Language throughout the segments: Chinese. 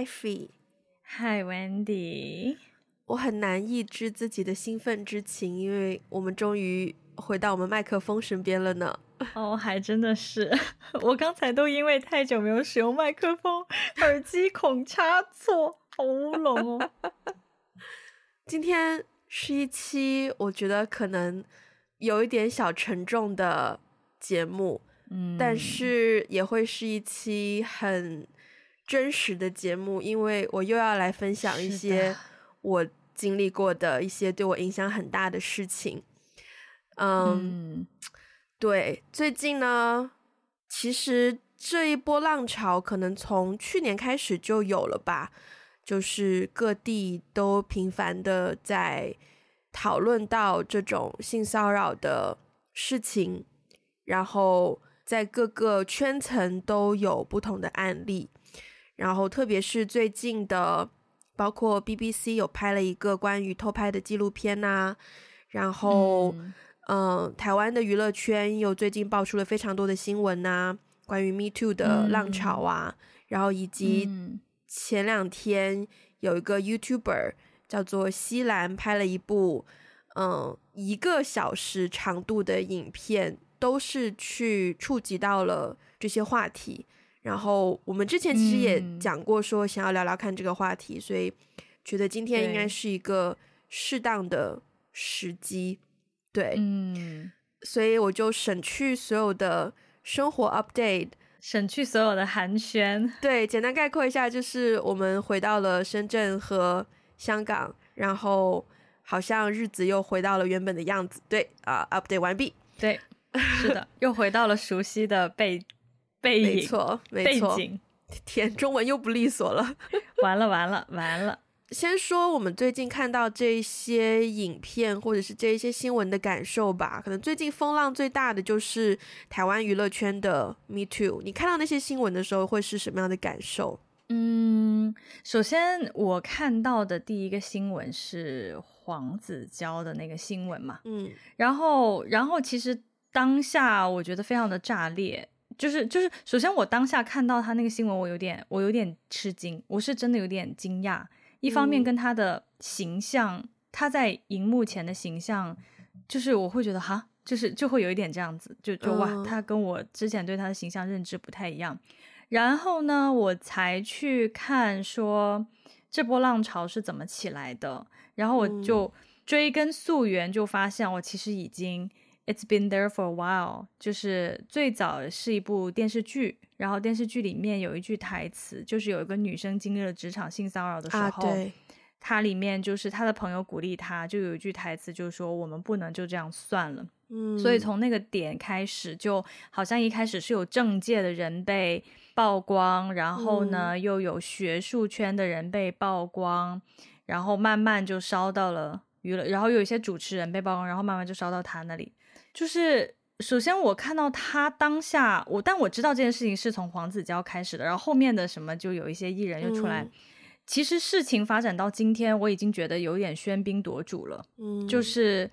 Effie，嗨，Wendy。我很难抑制自己的兴奋之情，因为我们终于回到我们麦克风身边了呢。哦，还真的是，我刚才都因为太久没有使用麦克风，耳机孔插错，好乌龙哦。今天是一期我觉得可能有一点小沉重的节目，嗯，但是也会是一期很真实的节目，因为我又要来分享一些我。经历过的一些对我影响很大的事情，嗯，嗯，对，最近呢，其实这一波浪潮可能从去年开始就有了吧，就是各地都频繁的在讨论到这种性骚扰的事情，然后在各个圈层都有不同的案例，然后特别是最近的。包括 BBC 有拍了一个关于偷拍的纪录片呐、啊，然后，嗯，呃、台湾的娱乐圈又最近爆出了非常多的新闻呐、啊，关于 Me Too 的浪潮啊，嗯、然后以及前两天有一个 YouTuber 叫做西兰拍了一部，嗯、呃，一个小时长度的影片，都是去触及到了这些话题。然后我们之前其实也讲过，说想要聊聊看这个话题，嗯、所以觉得今天应该是一个适当的时机，对，嗯，所以我就省去所有的生活 update，省去所有的寒暄，对，简单概括一下，就是我们回到了深圳和香港，然后好像日子又回到了原本的样子，对啊，update 完毕，对，是的，又回到了熟悉的背。背影，没错，没错。背景，天，中文又不利索了，完了，完了，完了。先说我们最近看到这些影片或者是这一些新闻的感受吧。可能最近风浪最大的就是台湾娱乐圈的 Me Too。你看到那些新闻的时候，会是什么样的感受？嗯，首先我看到的第一个新闻是黄子佼的那个新闻嘛，嗯，然后，然后其实当下我觉得非常的炸裂。就是就是，首先我当下看到他那个新闻，我有点我有点吃惊，我是真的有点惊讶。一方面跟他的形象，嗯、他在荧幕前的形象，就是我会觉得哈，就是就会有一点这样子，就就哇，他跟我之前对他的形象认知不太一样。然后呢，我才去看说这波浪潮是怎么起来的，然后我就追根溯源，就发现我其实已经。It's been there for a while，就是最早是一部电视剧，然后电视剧里面有一句台词，就是有一个女生经历了职场性骚扰的时候，她里面就是她的朋友鼓励她，就有一句台词，就是说我们不能就这样算了。嗯，所以从那个点开始，就好像一开始是有政界的人被曝光，然后呢、嗯、又有学术圈的人被曝光，然后慢慢就烧到了娱乐，然后有一些主持人被曝光，然后慢慢就烧到他那里。就是首先我看到他当下我，但我知道这件事情是从黄子佼开始的，然后后面的什么就有一些艺人又出来。嗯、其实事情发展到今天，我已经觉得有点喧宾夺主了。嗯，就是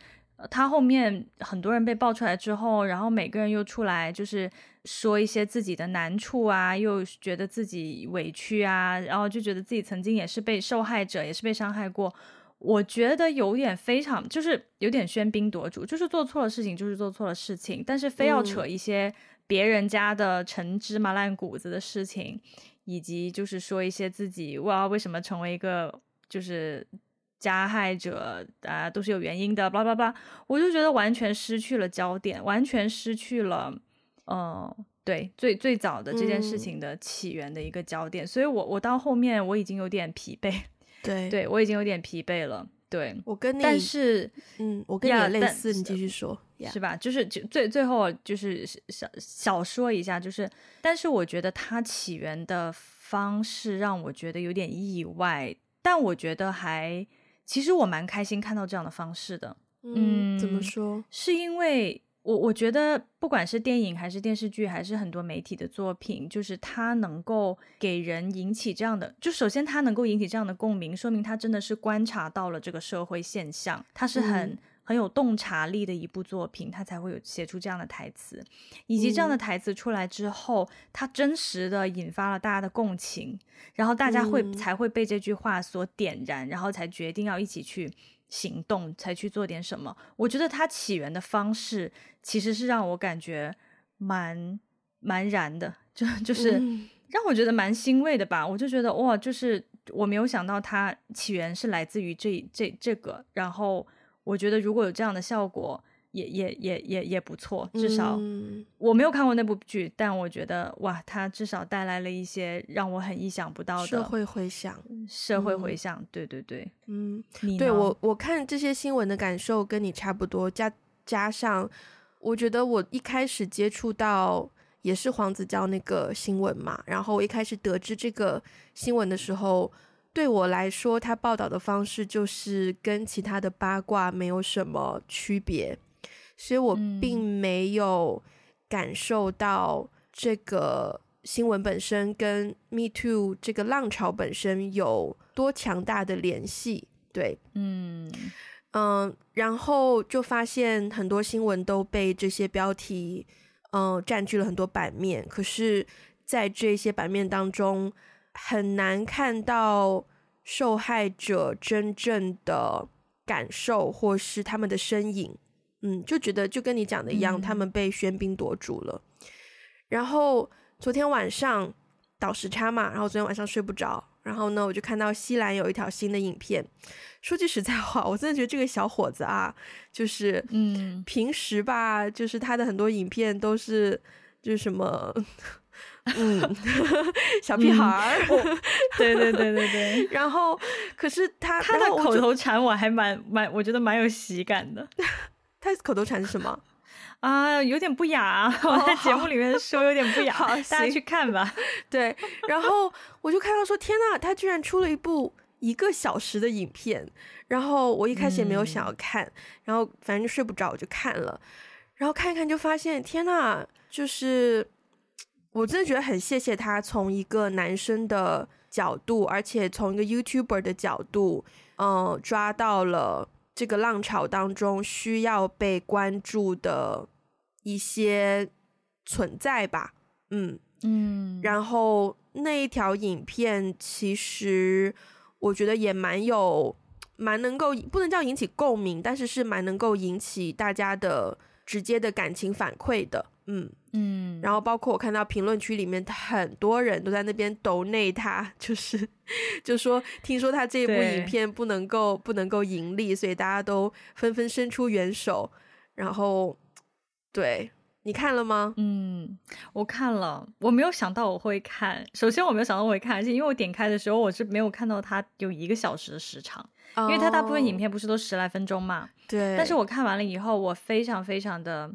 他后面很多人被爆出来之后，然后每个人又出来就是说一些自己的难处啊，又觉得自己委屈啊，然后就觉得自己曾经也是被受害者，也是被伤害过。我觉得有点非常，就是有点喧宾夺主，就是做错了事情，就是做错了事情，但是非要扯一些别人家的陈芝麻烂谷子的事情，嗯、以及就是说一些自己哇为什么成为一个就是加害者啊都是有原因的，巴拉巴拉，我就觉得完全失去了焦点，完全失去了，嗯、呃，对，最最早的这件事情的起源的一个焦点，嗯、所以我我到后面我已经有点疲惫。对，对我已经有点疲惫了。对，我跟你，但是，嗯，我跟你类似，你继续说，是吧？就是就最最后就是小小说一下，就是，但是我觉得它起源的方式让我觉得有点意外，但我觉得还，其实我蛮开心看到这样的方式的。嗯，怎么说？是因为。我我觉得，不管是电影还是电视剧，还是很多媒体的作品，就是它能够给人引起这样的，就首先它能够引起这样的共鸣，说明它真的是观察到了这个社会现象，它是很、嗯、很有洞察力的一部作品，它才会有写出这样的台词，以及这样的台词出来之后，它真实的引发了大家的共情，然后大家会、嗯、才会被这句话所点燃，然后才决定要一起去行动，才去做点什么。我觉得它起源的方式其实是让我感觉蛮蛮燃的，就就是让我觉得蛮欣慰的吧。我就觉得哇，就是我没有想到它起源是来自于这这这个，然后。我觉得如果有这样的效果，也也也也也不错。至少我没有看过那部剧，但我觉得哇，它至少带来了一些让我很意想不到的社会回响。社会回响，对对对，嗯，对我我看这些新闻的感受跟你差不多，加加上我觉得我一开始接触到也是黄子佼那个新闻嘛，然后我一开始得知这个新闻的时候。对我来说，他报道的方式就是跟其他的八卦没有什么区别，所以我并没有感受到这个新闻本身跟 Me Too 这个浪潮本身有多强大的联系。对，嗯嗯，然后就发现很多新闻都被这些标题嗯占据了很多版面，可是，在这些版面当中。很难看到受害者真正的感受，或是他们的身影，嗯，就觉得就跟你讲的一样，嗯、他们被喧宾夺主了。然后昨天晚上倒时差嘛，然后昨天晚上睡不着，然后呢，我就看到西兰有一条新的影片。说句实在话，我真的觉得这个小伙子啊，就是嗯，平时吧，就是他的很多影片都是就是什么。嗯，小屁孩儿，嗯，对对对对对。然后，可是他他的口头禅我还蛮蛮，我觉得蛮有喜感的。他口头禅是什么？啊，有点不雅，我在节目里面说有点不雅，哦，大家去看吧。对，然后我就看到说，天呐，他居然出了一部一个小时的影片。然后我一开始也没有想要看，嗯，然后反正就睡不着，我就看了。然后看一看就发现，天呐，就是。我真的觉得很谢谢他，从一个男生的角度，而且从一个 YouTuber 的角度，嗯，抓到了这个浪潮当中需要被关注的一些存在吧，嗯嗯，然后那一条影片其实我觉得也蛮有，蛮能够不能叫引起共鸣，但是是蛮能够引起大家的直接的感情反馈的。嗯嗯，然后包括我看到评论区里面很多人都在那边抖内他，就是 就说听说他这部影片不能够不能够盈利，所以大家都纷纷伸出援手。然后，对，你看了吗？嗯，我看了，我没有想到我会看。首先我没有想到我会看，而且因为我点开的时候我是没有看到它有一个小时的时长，哦，因为它大部分影片不是都十来分钟嘛。对。但是我看完了以后，我非常非常的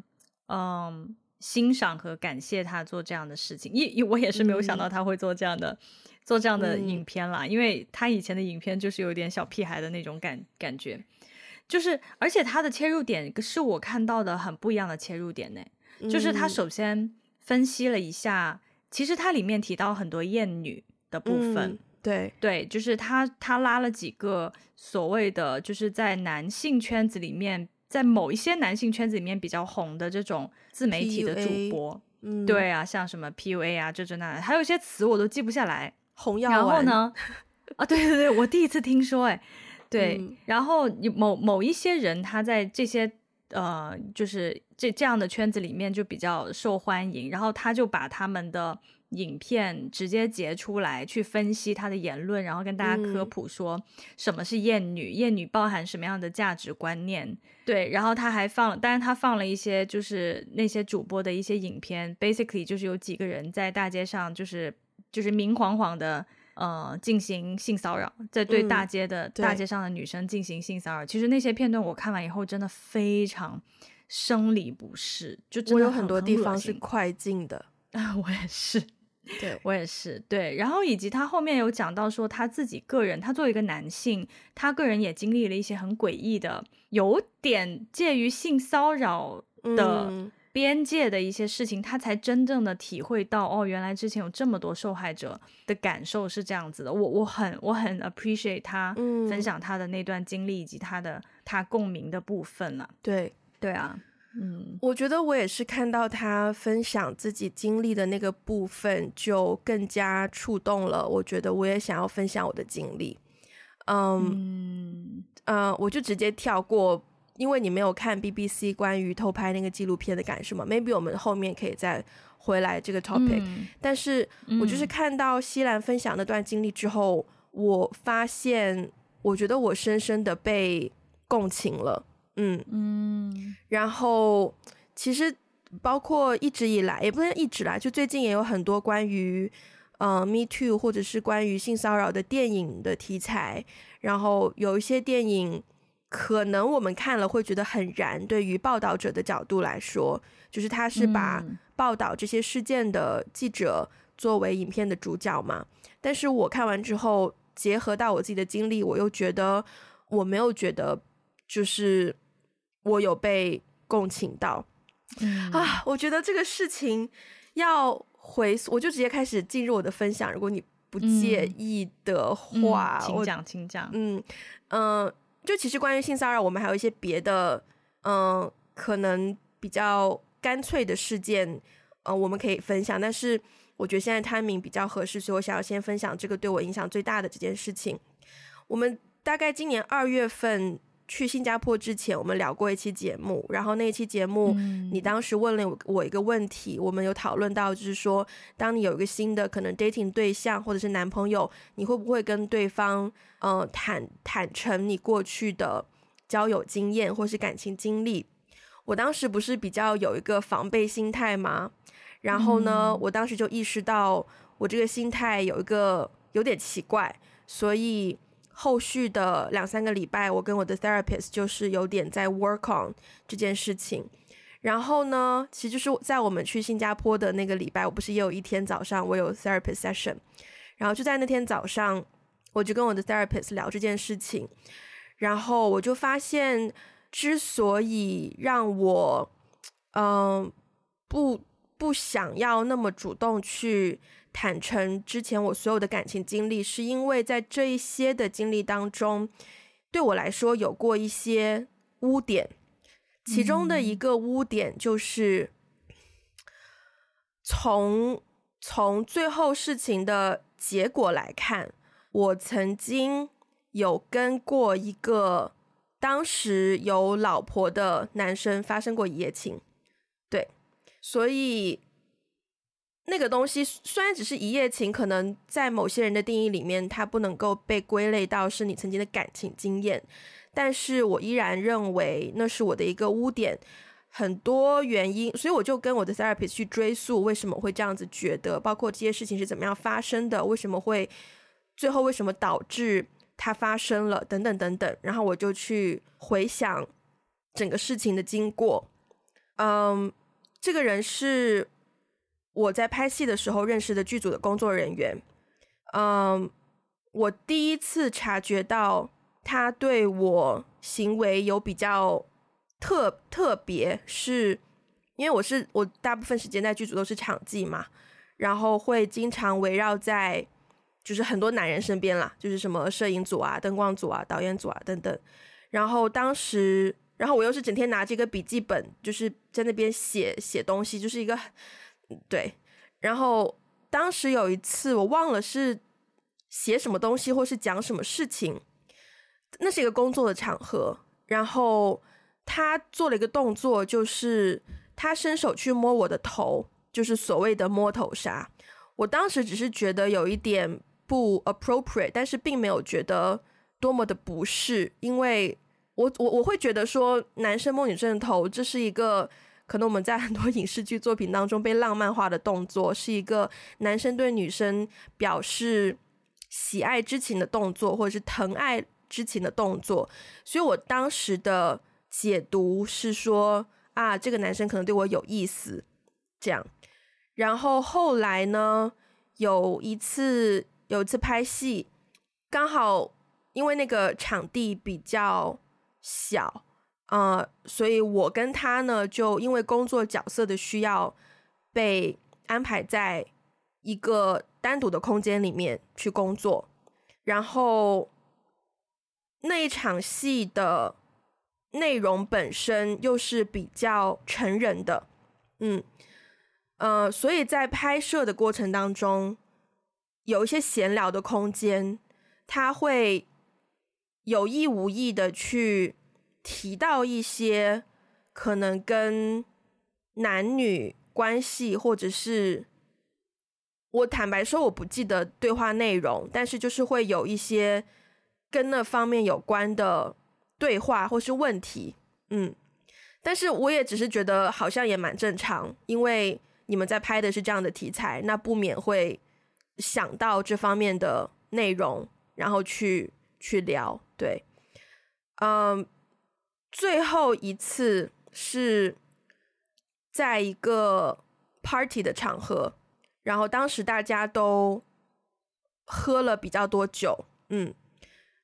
嗯。欣赏和感谢他做这样的事情，因因我也是没有想到他会做这样的、嗯、做这样的影片啦，因为他以前的影片就是有点小屁孩的那种感感觉，就是而且他的切入点是我看到的很不一样的切入点呢，就是他首先分析了一下，其实他里面提到很多厌女的部分，嗯、对。对，就是他他拉了几个所谓的就是在男性圈子里面。在某一些男性圈子里面比较红的这种自媒体的主播，嗯，对啊，像什么 PUA 啊，这这那，还有一些词我都记不下来。红药丸。然后呢？啊，对对对，我第一次听说，哎，对。嗯、然后某某一些人，他在这些呃，就是这这样的圈子里面就比较受欢迎，然后他就把他们的。影片直接截出来去分析他的言论，然后跟大家科普说什么是厌女，嗯、厌女包含什么样的价值观念。对，然后他还放，当然他放了一些就是那些主播的一些影片，basically 就是有几个人在大街上就是就是明晃晃的呃进行性骚扰，在对大街的、嗯、大街上的女生进行性骚扰。其实那些片段我看完以后真的非常生理不适，就真的我有很多地方是快进的啊，我也是。对，我也是对，然后以及他后面有讲到说他自己个人，他作为一个男性，他个人也经历了一些很诡异的，有点介于性骚扰的边界的一些事情，他才真正的体会到哦，原来之前有这么多受害者的感受是这样子的。我我很我很 appreciate 他分享他的那段经历以及他的他共鸣的部分了。对。对啊，嗯，我觉得我也是看到他分享自己经历的那个部分，就更加触动了。我觉得我也想要分享我的经历。Um, 嗯嗯，我就直接跳过。因为你没有看 BBC 关于偷拍那个纪录片的感受嘛，maybe 我们后面可以再回来这个 topic。嗯、但是我就是看到西兰分享那段经历之后，嗯、我发现，我觉得我深深的被共情了。嗯嗯。然后其实包括一直以来，也不能一直来，就最近也有很多关于嗯、呃、Me Too 或者是关于性骚扰的电影的题材，然后有一些电影。可能我们看了会觉得很燃，对于报道者的角度来说，就是他是把报道这些事件的记者作为影片的主角嘛。但是我看完之后，结合到我自己的经历，我又觉得我没有觉得，就是我有被共情到。嗯啊，我觉得这个事情要回，我就直接开始进入我的分享。如果你不介意的话，嗯嗯、请讲，请讲。嗯嗯。呃就其实关于性骚扰，我们还有一些别的，嗯、呃，可能比较干脆的事件，呃，我们可以分享。但是我觉得现在 timing 比较合适，所以我想要先分享这个对我影响最大的这件事情。我们大概今年二月份去新加坡之前，我们聊过一期节目，然后那一期节目，你当时问了我一个问题，我们有讨论到，就是说，当你有一个新的可能 dating 对象或者是男朋友，你会不会跟对方？呃，坦坦诚你过去的交友经验或是感情经历，我当时不是比较有一个防备心态吗？然后呢，嗯、我当时就意识到我这个心态有一个有点奇怪，所以后续的两三个礼拜，我跟我的 therapist 就是有点在 work on 这件事情。然后呢，其实就是在我们去新加坡的那个礼拜，我不是也有一天早上我有 therapist session，然后就在那天早上。我就跟我的 therapist 聊这件事情，然后我就发现，之所以让我，嗯、不不想要那么主动去坦诚之前我所有的感情经历，是因为在这一些的经历当中，对我来说有过一些污点，其中的一个污点就是，从从最后事情的结果来看。我曾经有跟过一个当时有老婆的男生发生过一夜情，对，所以那个东西虽然只是一夜情，可能在某些人的定义里面，它不能够被归类到是你曾经的感情经验，但是我依然认为那是我的一个污点，很多原因，所以我就跟我的 therapist 去追溯为什么会这样子觉得，包括这些事情是怎么样发生的，为什么会。最后为什么导致它发生了？等等等等，然后我就去回想整个事情的经过。嗯，这个人是我在拍戏的时候认识的剧组的工作人员。嗯，我第一次察觉到他对我行为有比较特特别，是因为我是我大部分时间在剧组都是场记嘛，然后会经常围绕在。就是很多男人身边啦，就是什么摄影组啊、灯光组啊、导演组啊等等。然后当时，然后我又是整天拿这个笔记本，就是在那边写写东西，就是一个对。然后当时有一次，我忘了是写什么东西，或是讲什么事情。那是一个工作的场合，然后他做了一个动作，就是他伸手去摸我的头，就是所谓的摸头杀。我当时只是觉得有一点。不 appropriate，但是并没有觉得多么的不适，因为我我我会觉得说，男生摸女生的头，这是一个可能我们在很多影视剧作品当中被浪漫化的动作，是一个男生对女生表示喜爱之情的动作，或者是疼爱之情的动作，所以我当时的解读是说，啊，这个男生可能对我有意思，这样，然后后来呢，有一次。有一次拍戏，刚好因为那个场地比较小，呃，所以我跟他呢，就因为工作角色的需要，被安排在一个单独的空间里面去工作，然后那一场戏的内容本身又是比较成人的，嗯，呃，所以在拍摄的过程当中，有一些闲聊的空间，他会有意无意的去提到一些可能跟男女关系，或者是我坦白说我不记得对话内容，但是就是会有一些跟那方面有关的对话或是问题，嗯，但是我也只是觉得好像也蛮正常，因为你们在拍的是这样的题材，那不免会。想到这方面的内容，然后去去聊，对，嗯，最后一次是在一个 party 的场合，然后当时大家都喝了比较多酒，嗯，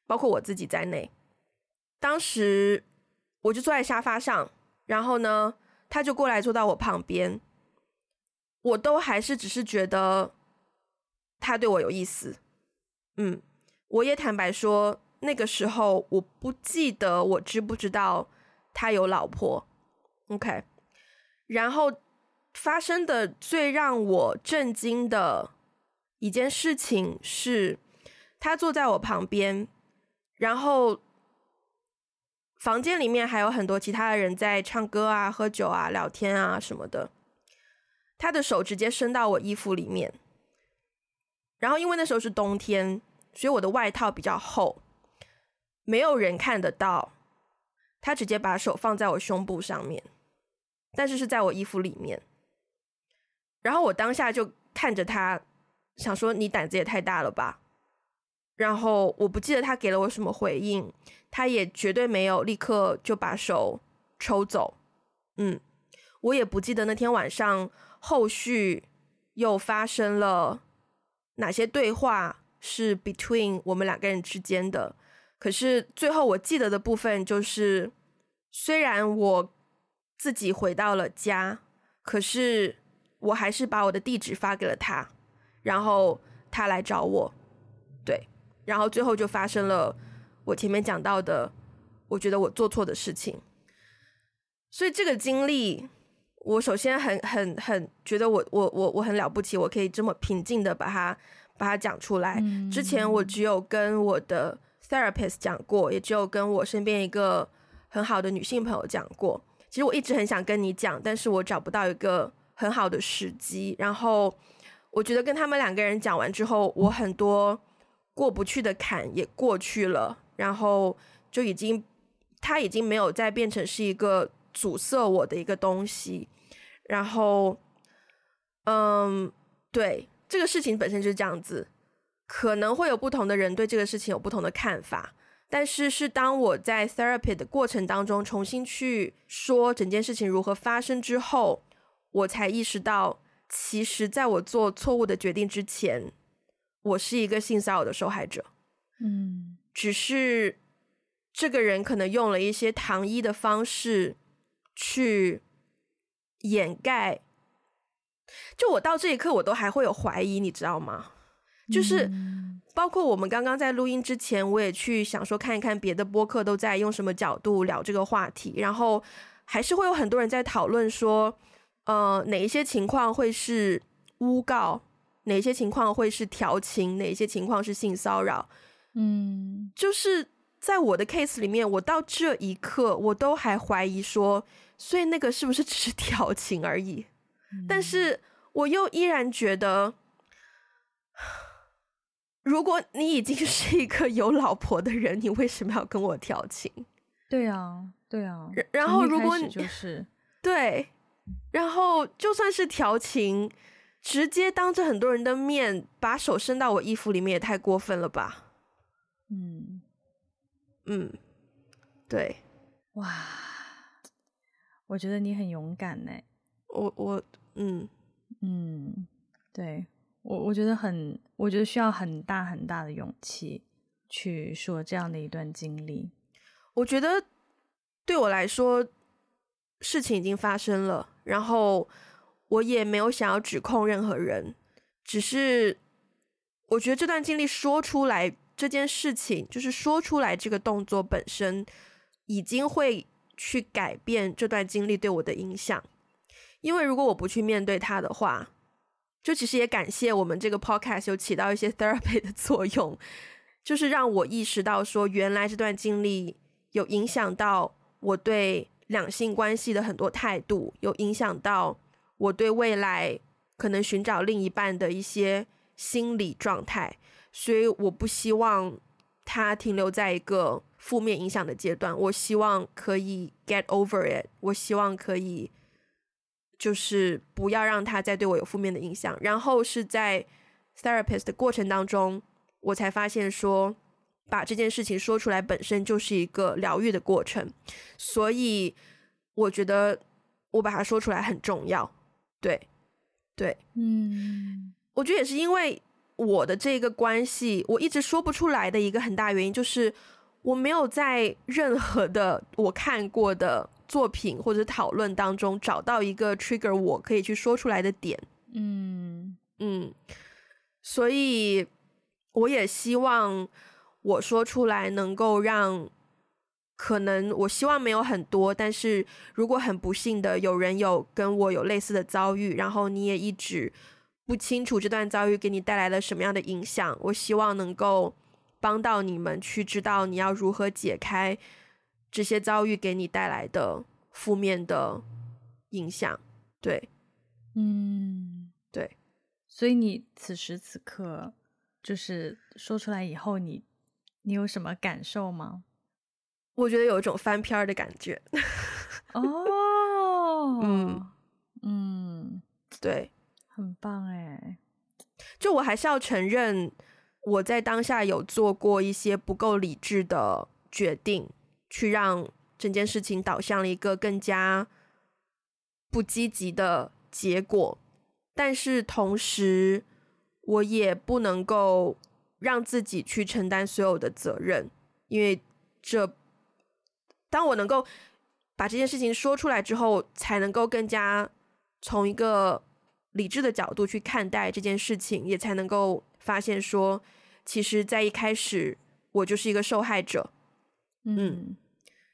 包括我自己在内。当时我就坐在沙发上，然后呢，他就过来坐到我旁边，我都还是只是觉得。他对我有意思，嗯，我也坦白说，那个时候我不记得我知不知道他有老婆，OK。然后发生的最让我震惊的一件事情是，他坐在我旁边，然后房间里面还有很多其他的人在唱歌啊、喝酒啊、聊天啊什么的，他的手直接伸到我衣服里面。然后因为那时候是冬天，所以我的外套比较厚，没有人看得到。他直接把手放在我胸部上面，但是是在我衣服里面。然后我当下就看着他，想说你胆子也太大了吧。然后我不记得他给了我什么回应，他也绝对没有立刻就把手抽走。嗯，我也不记得那天晚上后续又发生了。哪些对话是 between 我们两个人之间的？可是最后我记得的部分就是，虽然我自己回到了家，可是我还是把我的地址发给了他，然后他来找我，对，然后最后就发生了我前面讲到的，我觉得我做错的事情。所以这个经历，我首先很很很觉得我我我我很了不起，我可以这么平静的把它把它讲出来。嗯。之前我只有跟我的 therapist 讲过，也只有跟我身边一个很好的女性朋友讲过。其实我一直很想跟你讲，但是我找不到一个很好的时机。然后我觉得跟他们两个人讲完之后，我很多过不去的坎也过去了，然后就已经他已经没有再变成是一个。阻塞我的一个东西，然后，嗯，对，这个事情本身就是这样子，可能会有不同的人对这个事情有不同的看法，但是是当我在 therapy 的过程当中重新去说整件事情如何发生之后，我才意识到，其实在我做错误的决定之前，我是一个性骚扰的受害者，嗯，只是这个人可能用了一些糖衣的方式。去掩盖，就我到这一刻，我都还会有怀疑，你知道吗？就是包括我们刚刚在录音之前，我也去想说看一看别的播客都在用什么角度聊这个话题，然后还是会有很多人在讨论说，呃，哪一些情况会是诬告，哪一些情况会是调情，哪一些情况是性骚扰，嗯，就是在我的 case 里面，我到这一刻，我都还怀疑说。所以那个是不是只是调情而已？嗯。但是我又依然觉得，如果你已经是一个有老婆的人，你为什么要跟我调情？对啊，对啊。然后如果你就是 对，然后就算是调情，直接当着很多人的面把手伸到我衣服里面，也太过分了吧？嗯嗯，对，哇。我觉得你很勇敢呢，我我嗯嗯，对我我觉得很，我觉得需要很大很大的勇气去说这样的一段经历。我觉得对我来说，事情已经发生了，然后我也没有想要指控任何人，只是我觉得这段经历说出来这件事情，就是说出来这个动作本身，已经会去改变这段经历对我的影响。因为如果我不去面对它的话，就其实也感谢我们这个 podcast 有起到一些 therapy 的作用，就是让我意识到说，原来这段经历有影响到我对两性关系的很多态度，有影响到我对未来可能寻找另一半的一些心理状态，所以我不希望它停留在一个负面影响的阶段，我希望可以 get over it，我希望可以。就是不要让他再对我有负面的影响。然后是在 therapist 的过程当中，我才发现说，把这件事情说出来本身就是一个疗愈的过程。所以我觉得我把它说出来很重要。对，对，嗯，我觉得也是因为我的这个关系，我一直说不出来的一个很大原因就是我没有在任何的我看过的。作品或者讨论当中找到一个 trigger，我可以去说出来的点，嗯嗯，所以我也希望我说出来能够让可能我希望没有很多，但是如果很不幸的有人有跟我有类似的遭遇，然后你也一直不清楚这段遭遇给你带来了什么样的影响，我希望能够帮到你们去知道你要如何解开。这些遭遇给你带来的负面的影响，对，嗯，对，所以你此时此刻就是说出来以后你，你你有什么感受吗？我觉得有一种翻篇的感觉。哦，嗯嗯，对，很棒哎。就我还是要承认，我在当下有做过一些不够理智的决定。去让整件事情导向了一个更加不积极的结果，但是同时我也不能够让自己去承担所有的责任，因为这当我能够把这件事情说出来之后，才能够更加从一个理智的角度去看待这件事情，也才能够发现说，其实，在一开始我就是一个受害者。嗯，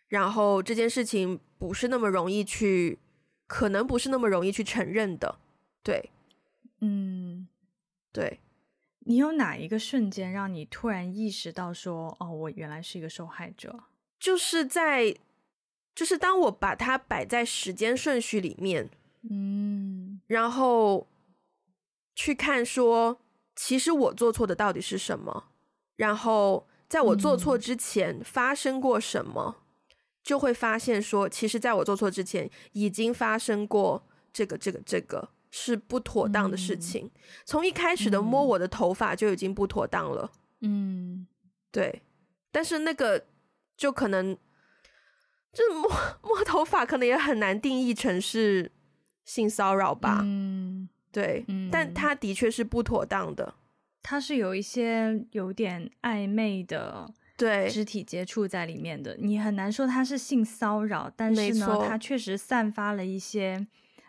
然后这件事情不是那么容易去，可能不是那么容易去承认的，对，嗯，对。你有哪一个瞬间让你突然意识到说，哦，我原来是一个受害者？就是在，就是当我把它摆在时间顺序里面，嗯，然后去看说，其实我做错的到底是什么，然后。在我做错之前发生过什么，嗯、就会发现说，其实在我做错之前已经发生过这个、这个、这个是不妥当的事情。嗯、从一开始的摸我的头发就已经不妥当了。嗯，对。但是那个就可能，这摸摸头发，可能也很难定义成是性骚扰吧。嗯，对。嗯、但他的确是不妥当的。它是有一些有点暧昧的对肢体接触在里面的，你很难说它是性骚扰，但是呢，它确实散发了一些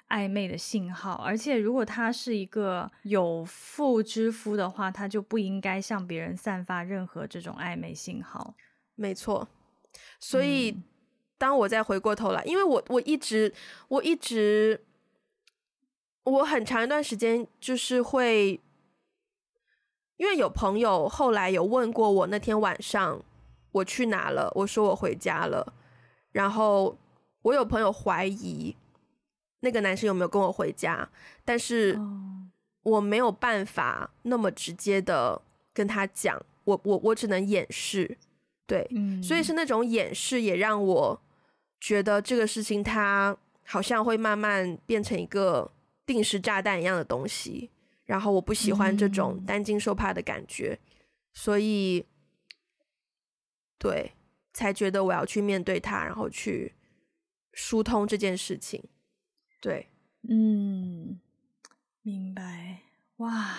暧昧的信号。而且，如果他是一个有妇之夫的话，他就不应该向别人散发任何这种暧昧信号。没错，所以、嗯、当我再回过头来，因为我我一直我一直我很长一段时间就是会。因为有朋友后来有问过我，那天晚上我去哪了？我说我回家了。然后我有朋友怀疑那个男生有没有跟我回家，但是我没有办法那么直接的跟他讲，我我我只能掩饰，对，嗯，所以是那种掩饰也让我觉得这个事情它好像会慢慢变成一个定时炸弹一样的东西。然后我不喜欢这种担惊受怕的感觉，嗯、所以对，才觉得我要去面对它，然后去疏通这件事情。对，嗯，明白。哇，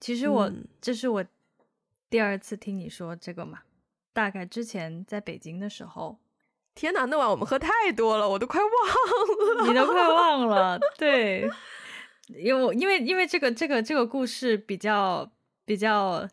其实我、嗯、这是我第二次听你说这个嘛，大概之前在北京的时候，天哪，那晚我们喝太多了，我都快忘了。你都快忘了，对，因为因为因为这个这个这个故事比较比较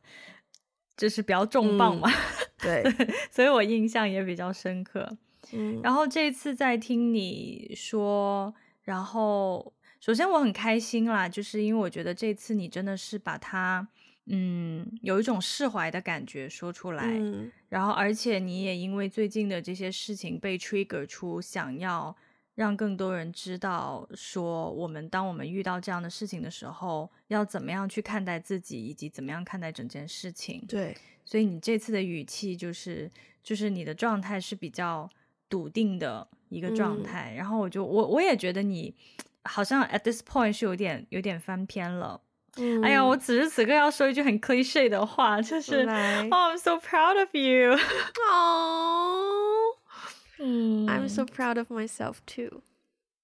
就是比较重磅嘛，嗯、对，所以我印象也比较深刻。嗯，然后这一次在听你说，然后首先我很开心啦，就是因为我觉得这次你真的是把它。嗯，有一种释怀的感觉说出来，嗯，然后而且你也因为最近的这些事情被 trigger 出，想要让更多人知道，说我们当我们遇到这样的事情的时候，要怎么样去看待自己，以及怎么样看待整件事情。对，所以你这次的语气就是，就是你的状态是比较笃定的一个状态。嗯，然后我就我我也觉得你好像 at this point 是有点有点翻篇了。嗯、哎呀，我此时此刻要说一句很 cliche 的话，就是来，Oh, I'm so proud of you。哦，嗯，I'm so proud of myself too。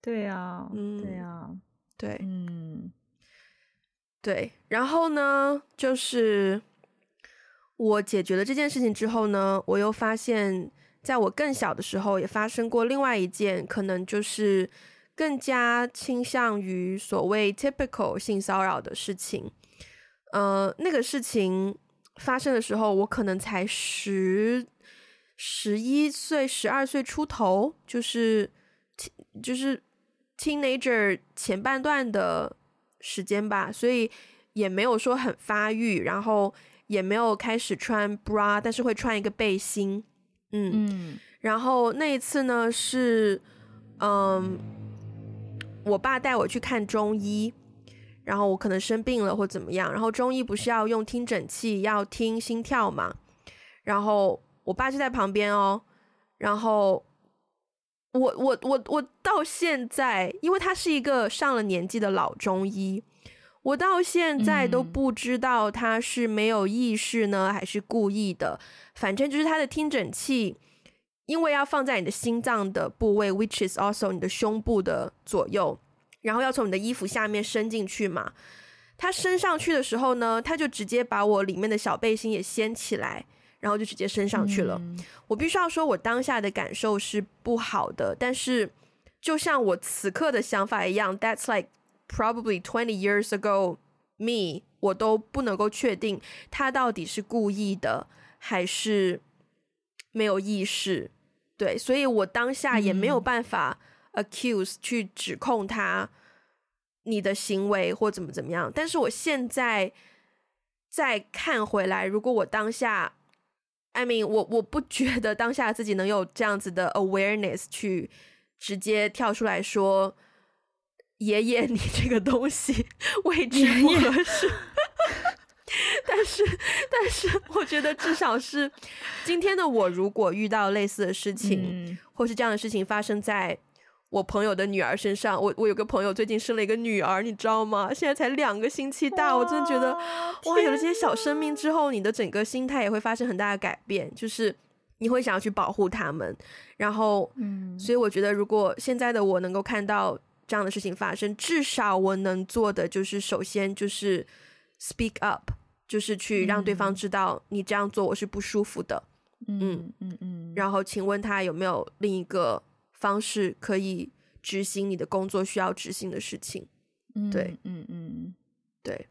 对啊，嗯，对啊，对，嗯，对。然后呢，就是我解决了这件事情之后呢，我又发现，在我更小的时候也发生过另外一件，可能就是。更加倾向于所谓 typical 性骚扰的事情，呃，那个事情发生的时候，我可能才十十一岁、十二岁出头，就是就是 teenager 前半段的时间吧，所以也没有说很发育，然后也没有开始穿 bra，但是会穿一个背心，嗯，嗯，然后那一次呢是，嗯。我爸带我去看中医，然后我可能生病了或怎么样，然后中医不是要用听诊器要听心跳嘛，然后我爸就在旁边哦，然后我我我我到现在，因为他是一个上了年纪的老中医，我到现在都不知道他是没有意识呢，还是故意的，反正就是他的听诊器。因为要放在你的心脏的部位，which is also 你的胸部的左右，然后要从你的衣服下面伸进去嘛。他伸上去的时候呢，他就直接把我里面的小背心也掀起来，然后就直接升上去了。嗯。我必须要说，我当下的感受是不好的，但是就像我此刻的想法一样，That's like probably twenty years ago me，我都不能够确定他到底是故意的还是没有意识。对，所以我当下也没有办法 accuse、嗯、去指控他你的行为或怎么怎么样。但是我现在再看回来，如果我当下，I mean，我我不觉得当下自己能有这样子的 awareness 去直接跳出来说，爷爷，你这个东西 位置不合适。但是，但是，我觉得至少是今天的我，如果遇到类似的事情，嗯、或是这样的事情发生在我朋友的女儿身上，我我有个朋友最近生了一个女儿，你知道吗？现在才两个星期大，我真的觉得哇，有了这些小生命之后，你的整个心态也会发生很大的改变，就是你会想要去保护他们，然后，嗯，所以我觉得如果现在的我能够看到这样的事情发生，至少我能做的就是首先就是 speak up。就是去让对方知道你这样做我是不舒服的，嗯。嗯嗯，然后请问他有没有另一个方式可以执行你的工作需要执行的事情？嗯，对，嗯嗯，对，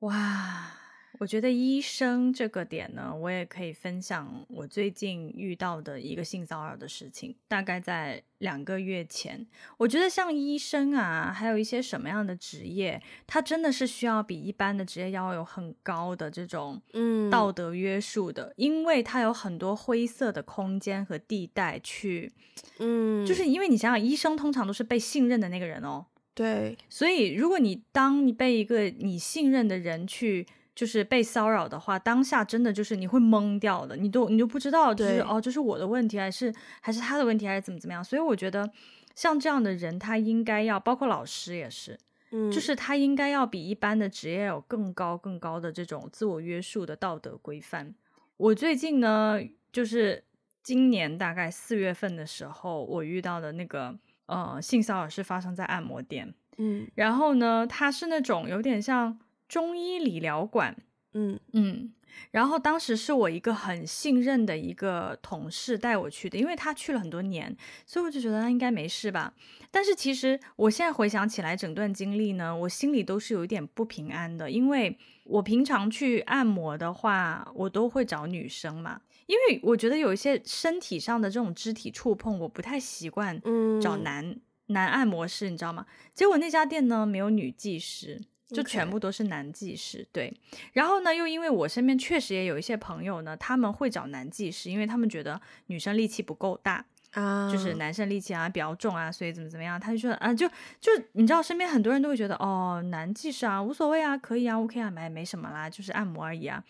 哇。我觉得医生这个点呢，我也可以分享我最近遇到的一个性骚扰的事情。大概在两个月前，我觉得像医生啊，还有一些什么样的职业，他真的是需要比一般的职业要有很高的这种嗯道德约束的，嗯，因为他有很多灰色的空间和地带去，嗯，就是因为你想想，医生通常都是被信任的那个人哦，对，所以如果你当你被一个你信任的人去。就是被骚扰的话，当下真的就是你会懵掉的，你都你都不知道，就是哦，这是我的问题，还是还是他的问题，还是怎么怎么样？所以我觉得像这样的人，他应该要，包括老师也是，嗯，就是他应该要比一般的职业有更高更高的这种自我约束的道德规范。我最近呢，就是今年大概四月份的时候，我遇到的那个呃性骚扰是发生在按摩店，嗯，然后呢，他是那种有点像。中医理疗馆嗯嗯。然后当时是我一个很信任的一个同事带我去的，因为他去了很多年，所以我就觉得他应该没事吧。但是其实我现在回想起来，整段经历呢，我心里都是有一点不平安的，因为我平常去按摩的话，我都会找女生嘛，因为我觉得有一些身体上的这种肢体触碰，我不太习惯找男、嗯、男按摩师，你知道吗？结果那家店呢，没有女技师。就全部都是男技师.对。然后呢，又因为我身边确实也有一些朋友呢，他们会找男技师，因为他们觉得女生力气不够大啊，uh. 就是男生力气啊比较重啊，所以怎么怎么样，他就说啊，就就你知道，身边很多人都会觉得哦，男技师啊无所谓啊，可以啊，OK 啊，没没什么啦，就是按摩而已啊。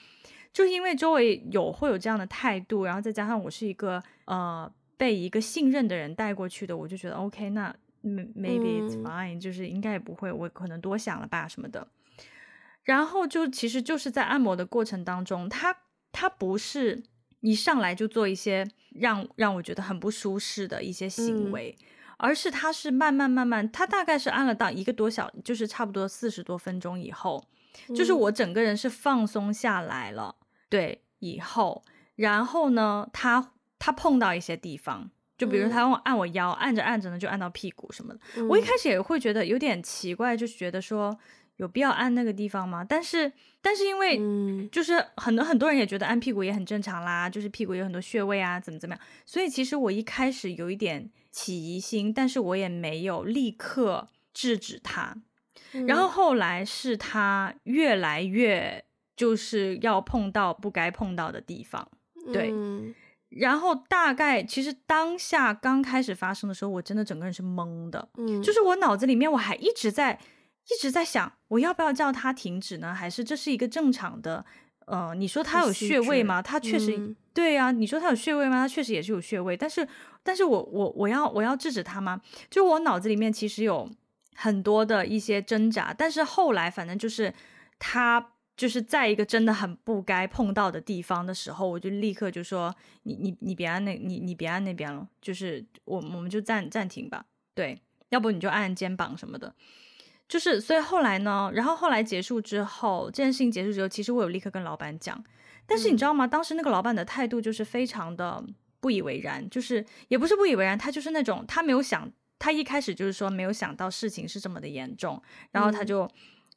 就因为周围有会有这样的态度，然后再加上我是一个呃被一个信任的人带过去的，我就觉得 OK 那。Maybe it's fine，、嗯、就是应该也不会，我可能多想了吧什么的。然后就其实就是在按摩的过程当中，他他不是一上来就做一些让让我觉得很不舒适的一些行为，嗯、而是他是慢慢慢慢，他大概是按了到一个多小，就是差不多四十多分钟以后，嗯、就是我整个人是放松下来了，对，以后，然后呢，他他碰到一些地方。就比如他用按我腰，嗯、按着按着呢，就按到屁股什么的。嗯、我一开始也会觉得有点奇怪，就是觉得说有必要按那个地方吗？但是，但是因为就是很多很多人也觉得按屁股也很正常啦，就是屁股有很多穴位啊，怎么怎么样。所以其实我一开始有一点起疑心，但是我也没有立刻制止他。嗯、然后后来是他越来越就是要碰到不该碰到的地方，对。嗯然后大概其实当下刚开始发生的时候，我真的整个人是懵的，嗯，就是我脑子里面我还一直在一直在想，我要不要叫他停止呢？还是这是一个正常的？呃，你说他有穴位吗？他确实，嗯、对啊，你说他有穴位吗？他确实也是有穴位，但是，但是我我我要我要制止他吗？就我脑子里面其实有很多的一些挣扎，但是后来反正就是他。就是在一个真的很不该碰到的地方的时候，我就立刻就说：“你你你别按那，你你别按那边了。”就是我我们就暂暂停吧，对，要不你就按肩膀什么的。就是所以后来呢，然后后来结束之后，这件事情结束之后，其实我有立刻跟老板讲，但是你知道吗？当时那个老板的态度就是非常的不以为然，就是也不是不以为然，他就是那种他没有想，他一开始就是说没有想到事情是这么的严重，然后他就、嗯、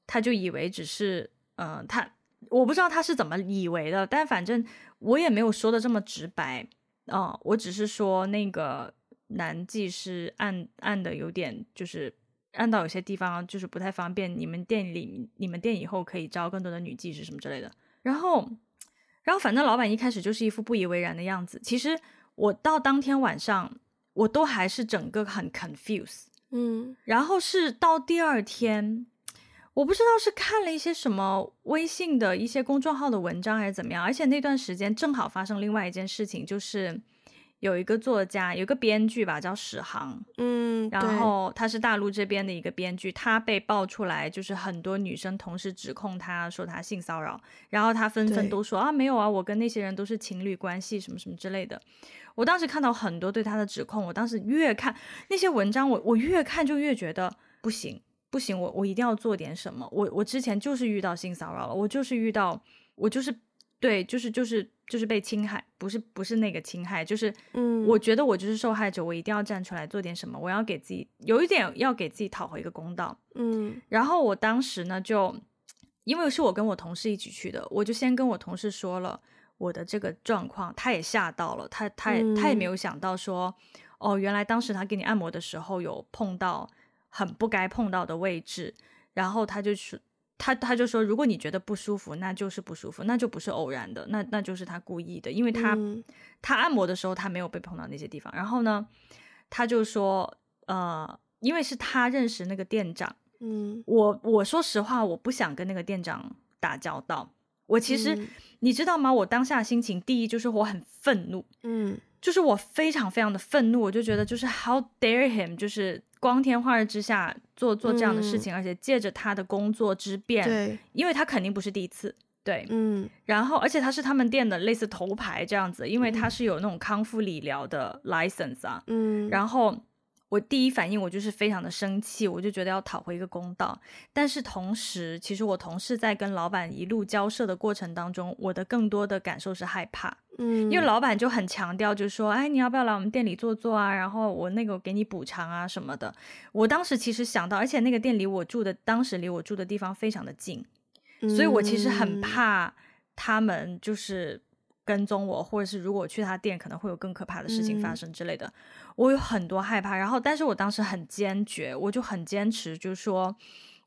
他就以为只是。嗯、呃，他我不知道他是怎么以为的，但反正我也没有说的这么直白啊、呃，我只是说那个男技师按按的有点，就是按到有些地方就是不太方便，你们店里你们店以后可以招更多的女技师什么之类的。然后，然后反正老板一开始就是一副不以为然的样子。其实我到当天晚上，我都还是整个很 confused，嗯，然后是到第二天。我不知道是看了一些什么微信的一些公众号的文章还是怎么样，而且那段时间正好发生另外一件事情，就是有一个作家，有一个编剧吧，叫史航，嗯，然后他是大陆这边的一个编剧，他被爆出来，就是很多女生同时指控他说他性骚扰，然后他纷纷都说啊没有啊，我跟那些人都是情侣关系什么什么之类的。我当时看到很多对他的指控，我当时越看那些文章，我我越看就越觉得不行。不行，我我一定要做点什么。我我之前就是遇到性骚扰了，我就是遇到，我就是对，就是就是就是被侵害，不是不是那个侵害，就是嗯，我觉得我就是受害者，我一定要站出来做点什么，我要给自己有一点要给自己讨回一个公道，嗯。然后我当时呢，就因为是我跟我同事一起去的，我就先跟我同事说了我的这个状况，他也吓到了，他他也、嗯、他也没有想到说，哦，原来当时他给你按摩的时候有碰到。很不该碰到的位置，然后他就说，他他就说，如果你觉得不舒服，那就是不舒服，那就不是偶然的，那那就是他故意的，因为他、嗯、他按摩的时候他没有被碰到那些地方。然后呢，他就说，呃，因为是他认识那个店长，嗯，我我说实话，我不想跟那个店长打交道。我其实、嗯、你知道吗？我当下心情，第一就是我很愤怒，嗯，就是我非常非常的愤怒，我就觉得就是 How dare him，就是。光天化日之下做做这样的事情，嗯、而且借着他的工作之便，对，因为他肯定不是第一次，对，嗯，然后而且他是他们店的类似头牌这样子，因为他是有那种康复理疗的 license 啊，嗯，然后我第一反应我就是非常的生气，我就觉得要讨回一个公道。但是同时，其实我同事在跟老板一路交涉的过程当中，我的更多的感受是害怕。嗯，因为老板就很强调，就是说，哎，你要不要来我们店里坐坐啊？然后我那个给你补偿啊什么的。我当时其实想到，而且那个店离我住的，当时离我住的地方非常的近，所以我其实很怕他们就是跟踪我，或者是如果我去他店，可能会有更可怕的事情发生之类的。嗯，我有很多害怕，然后，但是我当时很坚决，我就很坚持，就是说。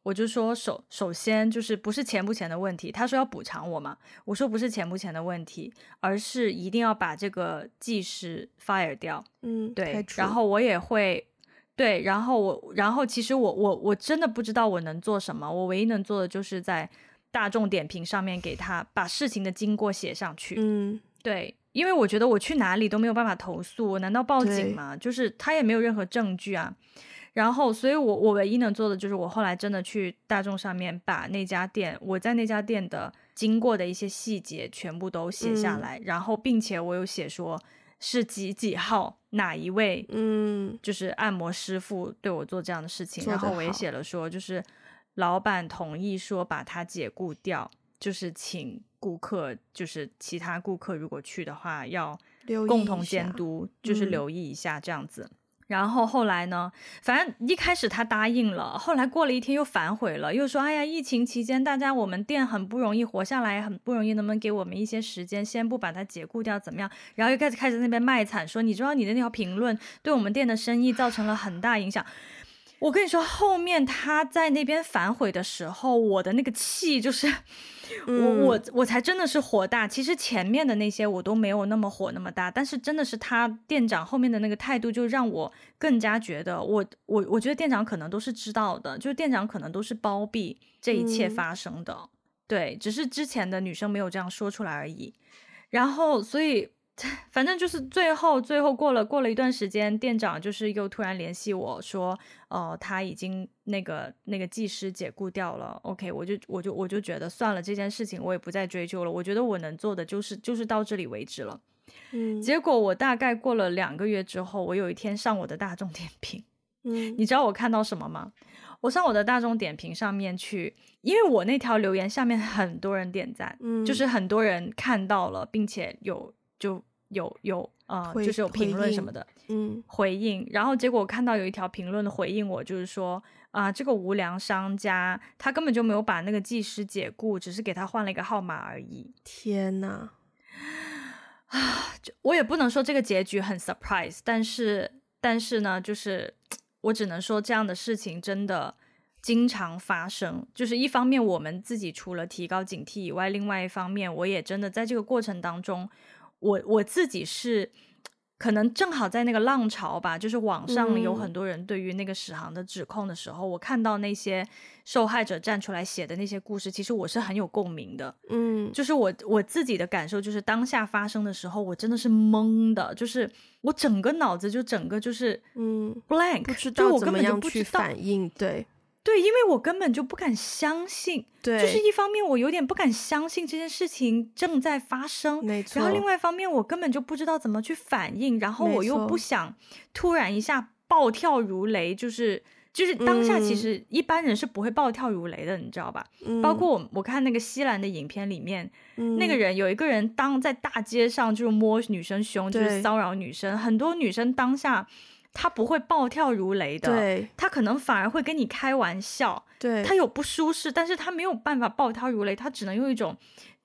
我就说首首先就是不是钱不钱的问题，他说要补偿我嘛，我说不是钱不钱的问题，而是一定要把这个技师 fire 掉，嗯，对，然后我也会对，然后我然后其实我我我真的不知道我能做什么，我唯一能做的就是在大众点评上面给他把事情的经过写上去，嗯，对，因为我觉得我去哪里都没有办法投诉，我难道报警吗？就是他也没有任何证据啊。然后，所以我我唯一能做的就是，我后来真的去大众上面把那家店，我在那家店的经过的一些细节全部都写下来，嗯、然后并且我有写说是几几号哪一位，嗯，就是按摩师傅对我做这样的事情，然后我也写了说，就是老板同意说把他解雇掉，就是请顾客，就是其他顾客如果去的话要共同监督，就是留意一下这样子。然后后来呢，反正一开始他答应了，后来过了一天又反悔了，又说：“哎呀，疫情期间大家我们店很不容易活下来，很不容易，能不能给我们一些时间，先不把它解雇掉，怎么样？”然后又开始开始那边卖惨，说：“你知道你的那条评论对我们店的生意造成了很大影响。”我跟你说，后面他在那边反悔的时候，我的那个气就是，嗯、我我我才真的是火大。其实前面的那些我都没有那么火那么大，但是真的是他店长后面的那个态度，就让我更加觉得我我我觉得店长可能都是知道的，就是店长可能都是包庇这一切发生的，嗯、对，只是之前的女生没有这样说出来而已。然后所以。反正就是最后，最后过了过了一段时间，店长就是又突然联系我说，哦、呃，他已经那个那个技师解雇掉了。OK，我就我就我就觉得算了，这件事情我也不再追究了。我觉得我能做的就是就是到这里为止了。嗯，结果我大概过了两个月之后，我有一天上我的大众点评，嗯，你知道我看到什么吗？我上我的大众点评上面去，因为我那条留言下面很多人点赞，嗯，就是很多人看到了，并且有就。有有啊，呃、就是有评论什么的，嗯，回应。然后结果我看到有一条评论的回应我，就是说啊、呃，这个无良商家他根本就没有把那个技师解雇，只是给他换了一个号码而已。天呐！啊，我也不能说这个结局很 surprise，但是但是呢，就是我只能说这样的事情真的经常发生。就是一方面我们自己除了提高警惕以外，另外一方面我也真的在这个过程当中。我我自己是可能正好在那个浪潮吧，就是网上有很多人对于那个史航的指控的时候，嗯、我看到那些受害者站出来写的那些故事，其实我是很有共鸣的。嗯，就是我我自己的感受，就是当下发生的时候，我真的是懵的，就是我整个脑子就整个就是嗯 blank，不知道怎么样去反应，对。对，因为我根本就不敢相信，对，就是一方面我有点不敢相信这件事情正在发生，没错。然后另外一方面我根本就不知道怎么去反应，然后我又不想突然一下暴跳如雷，就是就是当下其实一般人是不会暴跳如雷的，嗯、你知道吧？嗯、包括我我看那个西兰的影片里面，嗯、那个人有一个人当在大街上就是摸女生胸，就是骚扰女生，很多女生当下。他不会暴跳如雷的，对，他可能反而会跟你开玩笑，对，他有不舒适，但是他没有办法暴跳如雷，他只能用一种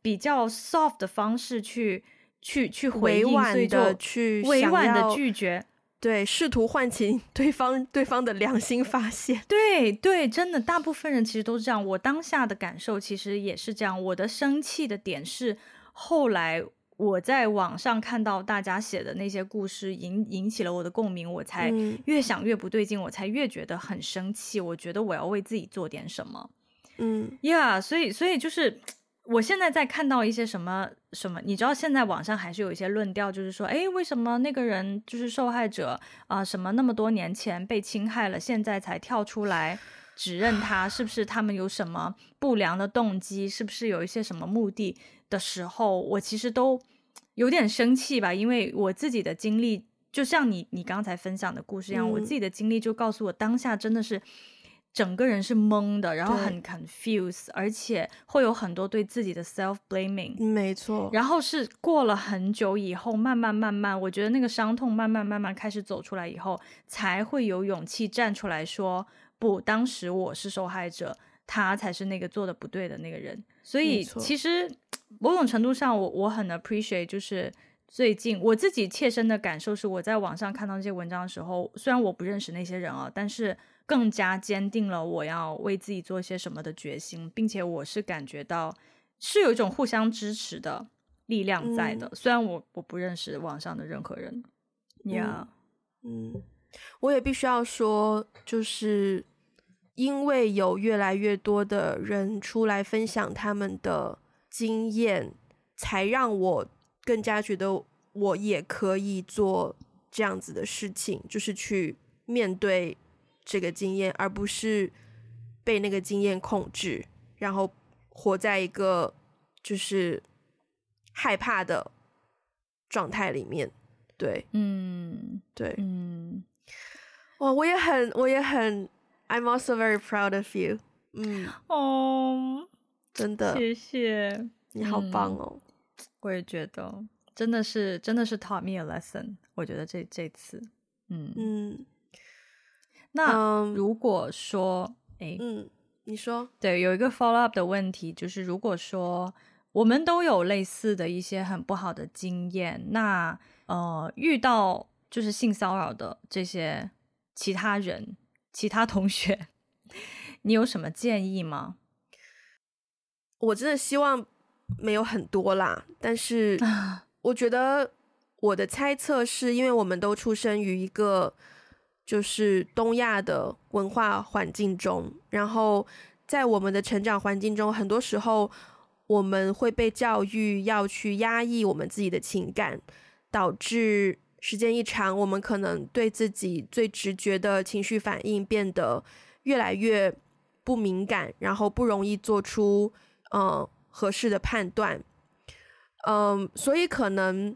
比较 soft 的方式去去去回应，委婉的去委婉的拒绝，对，试图唤起对方对方的良心发现，对对，真的，大部分人其实都是这样。我当下的感受其实也是这样，我的生气的点是后来。我在网上看到大家写的那些故事，引引起了我的共鸣，我才越想越不对劲，嗯、我才越觉得很生气。我觉得我要为自己做点什么。嗯，呀，yeah, 所以所以就是我现在在看到一些什么什么，你知道，现在网上还是有一些论调，就是说，哎，为什么那个人就是受害者啊、呃？什么那么多年前被侵害了，现在才跳出来指认他？是不是他们有什么不良的动机？是不是有一些什么目的？的时候，我其实都有点生气吧，因为我自己的经历就像你你刚才分享的故事一样，嗯、我自己的经历就告诉我，当下真的是整个人是懵的，然后很 confused，而且会有很多对自己的 self blaming。没错。然后是过了很久以后，慢慢慢慢，我觉得那个伤痛慢慢慢慢开始走出来以后，才会有勇气站出来说，不，当时我是受害者，他才是那个做的不对的那个人。所以其实某种程度上我，我我很 appreciate 就是。最近我自己切身的感受是，我在网上看到这些文章的时候，虽然我不认识那些人啊，但是更加坚定了我要为自己做些什么的决心，并且我是感觉到是有一种互相支持的力量在的。嗯、虽然我我不认识网上的任何人，呀、yeah，嗯，我也必须要说，就是因为有越来越多的人出来分享他们的经验，才让我。更加觉得我也可以做这样子的事情，就是去面对这个经验，而不是被那个经验控制，然后活在一个就是害怕的状态里面。对，嗯，对，嗯，哇，我也很，我也很，I'm also very proud of you。嗯，哦，真的，谢谢，你好棒哦。嗯我也觉得，真的是，真的是 taught me a lesson。我觉得这这次，嗯嗯。那如果说，哎、嗯，嗯，你说，对，有一个 follow up 的问题，就是如果说我们都有类似的一些很不好的经验，那呃，遇到就是性骚扰的这些其他人、其他同学，你有什么建议吗？我真的希望。没有很多啦，但是我觉得我的猜测是因为我们都出生于一个就是东亚的文化环境中，然后在我们的成长环境中，很多时候我们会被教育要去压抑我们自己的情感，导致时间一长，我们可能对自己最直觉的情绪反应变得越来越不敏感，然后不容易做出嗯。合适的判断，嗯，所以可能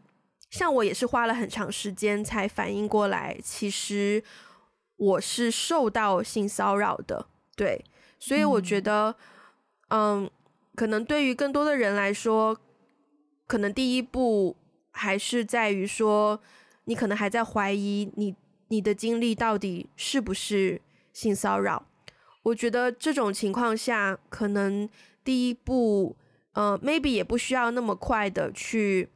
像我也是花了很长时间才反应过来，其实我是受到性骚扰的，对，所以我觉得，嗯，嗯，可能对于更多的人来说，可能第一步还是在于说，你可能还在怀疑你你的经历到底是不是性骚扰。我觉得这种情况下，可能第一步。呃，maybe 也不需要那么快的去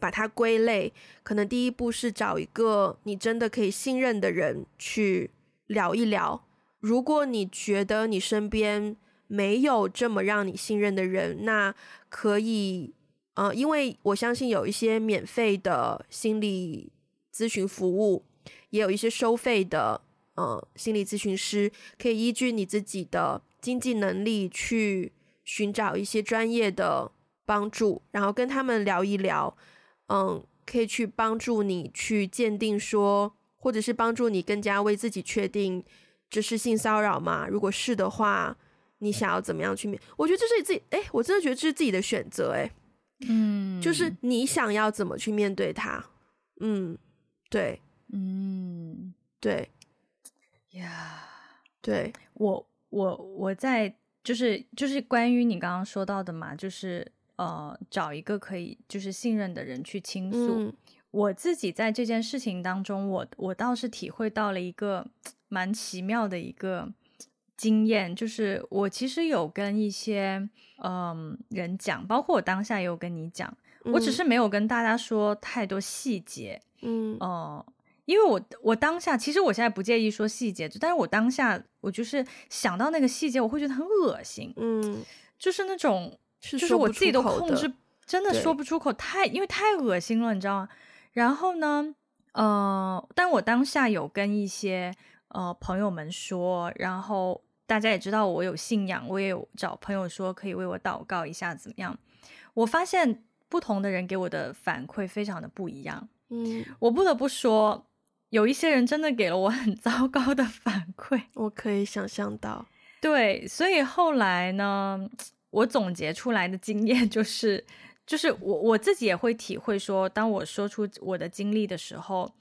把它归类，可能第一步是找一个你真的可以信任的人去聊一聊。如果你觉得你身边没有这么让你信任的人，那可以，呃，因为我相信有一些免费的心理咨询服务，也有一些收费的，呃，心理咨询师，可以依据你自己的经济能力去。寻找一些专业的帮助，然后跟他们聊一聊，嗯，可以去帮助你去鉴定说，或者是帮助你更加为自己确定这是性骚扰吗？如果是的话，你想要怎么样去面？我觉得这是你自己，哎，我真的觉得这是自己的选择，哎，嗯，就是你想要怎么去面对它，嗯，对，嗯，对，呀，对，我我我在。就是就是关于你刚刚说到的嘛，就是呃找一个可以就是信任的人去倾诉。嗯。我自己在这件事情当中，我我倒是体会到了一个 蛮奇妙的一个经验，就是我其实有跟一些嗯、呃、人讲，包括我当下也有跟你讲，我只是没有跟大家说太多细节。嗯哦。呃因为我我当下其实我现在不介意说细节，但是我当下我就是想到那个细节，我会觉得很恶心，嗯，就是那种是就是我自己都控制，真的说不出口，太因为太恶心了，你知道吗？然后呢，呃，但我当下有跟一些呃朋友们说，然后大家也知道我有信仰，我也有找朋友说可以为我祷告一下怎么样？我发现不同的人给我的反馈非常的不一样，嗯，我不得不说。有一些人真的给了我很 糟糕的反馈，我可以想象到。对，所以后来呢，我总结出来的经验就是，就是我我自己也会体会说，当我说出我的经历的时候，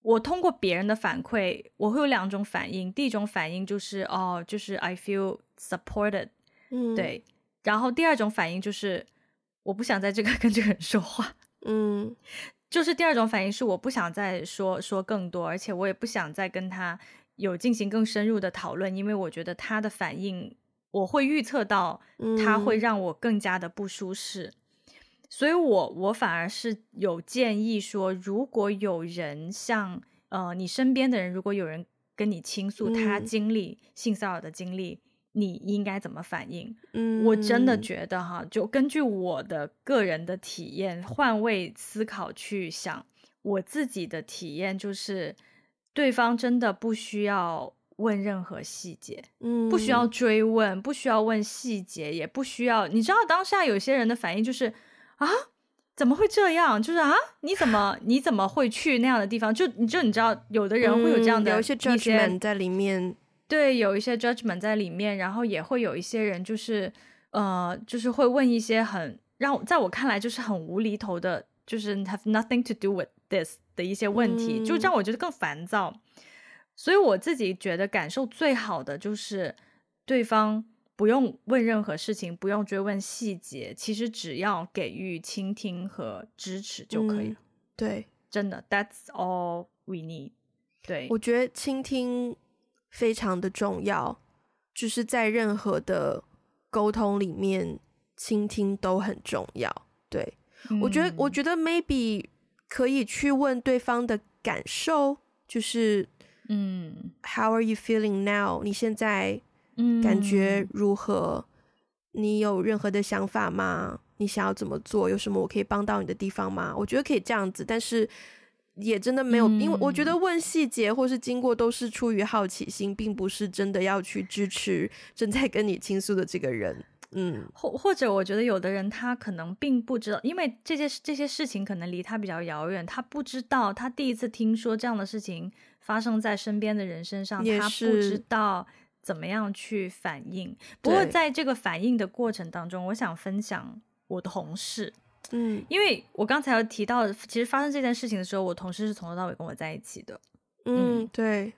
我通过别人的反馈，我会有两种反应。第一种反应就是哦，就是 I feel supported，嗯，对。然后第二种反应就是我不想在这个 跟这个人说话，嗯，就是第二种反应是我不想再说说更多，而且我也不想再跟他有进行更深入的讨论，因为我觉得他的反应我会预测到他会让我更加的不舒适。嗯所以我，我我反而是有建议说，如果有人像呃你身边的人，如果有人跟你倾诉他经历性骚扰的经历，嗯、你应该怎么反应？嗯，我真的觉得哈，就根据我的个人的体验，换位思考去想，我自己的体验就是，对方真的不需要问任何细节，嗯，不需要追问，不需要问细节，也不需要，你知道当下有些人的反应就是。啊，怎么会这样？就是啊，你怎么你怎么会去那样的地方？就你就你知道，有的人会有这样的有一些 judgment 在里面，对，有一些 judgment 在里面，然后也会有一些人就是呃，就是会问一些很让在我看来就是很无厘头的，就是 have nothing to do with this 的一些问题，嗯、就让我觉得更烦躁。所以我自己觉得感受最好的就是对方。不用问任何事情，不用追问细节，其实只要给予倾听和支持就可以了。嗯、对，真的，That's all we need。对，我觉得倾听非常的重要，就是在任何的沟通里面，倾听都很重要。对，嗯、我觉得，我觉得 maybe 可以去问对方的感受，就是，嗯，How are you feeling now？你现在。感觉如何？你有任何的想法吗？你想要怎么做？有什么我可以帮到你的地方吗？我觉得可以这样子，但是也真的没有，嗯、因为我觉得问细节或是经过都是出于好奇心，并不是真的要去支持正在跟你倾诉的这个人。嗯，或或者我觉得有的人他可能并不知道，因为这些这些事情可能离他比较遥远，他不知道，他第一次听说这样的事情发生在身边的人身上，他不知道。怎么样去反应？不过在这个反应的过程当中，我想分享我的同事，嗯，因为我刚才有提到，其实发生这件事情的时候，我同事是从头到尾跟我在一起的，嗯，对，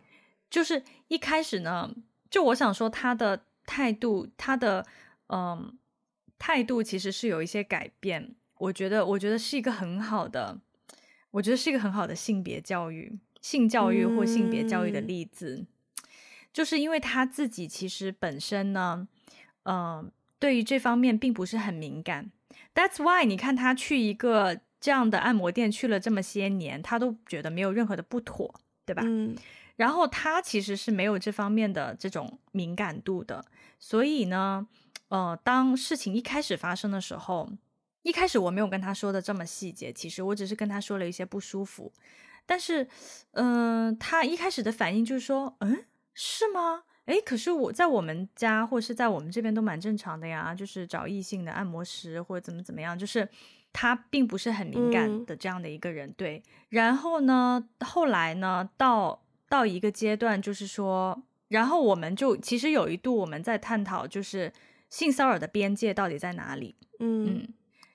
就是一开始呢，就我想说他的态度，他的嗯态度其实是有一些改变，我觉得，我觉得是一个很好的，我觉得是一个很好的性别教育、性教育或性别教育的例子。嗯就是因为他自己其实本身呢，嗯、呃，对于这方面并不是很敏感。That's why 你看他去一个这样的按摩店去了这么些年，他都觉得没有任何的不妥，对吧？嗯。然后他其实是没有这方面的这种敏感度的，所以呢，呃，当事情一开始发生的时候，一开始我没有跟他说的这么细节，其实我只是跟他说了一些不舒服。但是，嗯、呃，他一开始的反应就是说，嗯。是吗？诶，可是我在我们家或是在我们这边都蛮正常的呀，就是找异性的按摩师或者怎么怎么样，就是他并不是很敏感的这样的一个人，嗯、对。然后呢，后来呢，到到一个阶段，就是说，然后我们就其实有一度我们在探讨，就是性骚扰的边界到底在哪里？嗯嗯。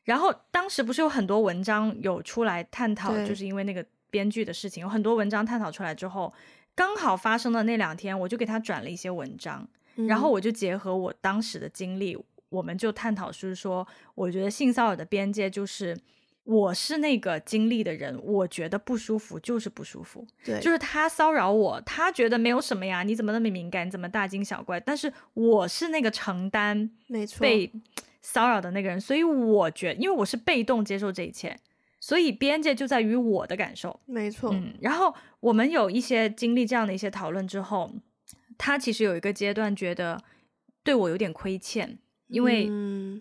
然后当时不是有很多文章有出来探讨，就是因为那个编剧的事情，有很多文章探讨出来之后。刚好发生的那两天，我就给他转了一些文章，嗯、然后我就结合我当时的经历，我们就探讨，就是说，我觉得性骚扰的边界就是，我是那个经历的人，我觉得不舒服就是不舒服，对，就是他骚扰我，他觉得没有什么呀，你怎么那么敏感，你怎么大惊小怪？但是我是那个承担，没错，被骚扰的那个人，所以我觉得，因为我是被动接受这一切。所以边界就在于我的感受，没错。嗯，然后我们有一些经历这样的一些讨论之后，他其实有一个阶段觉得对我有点亏欠，因为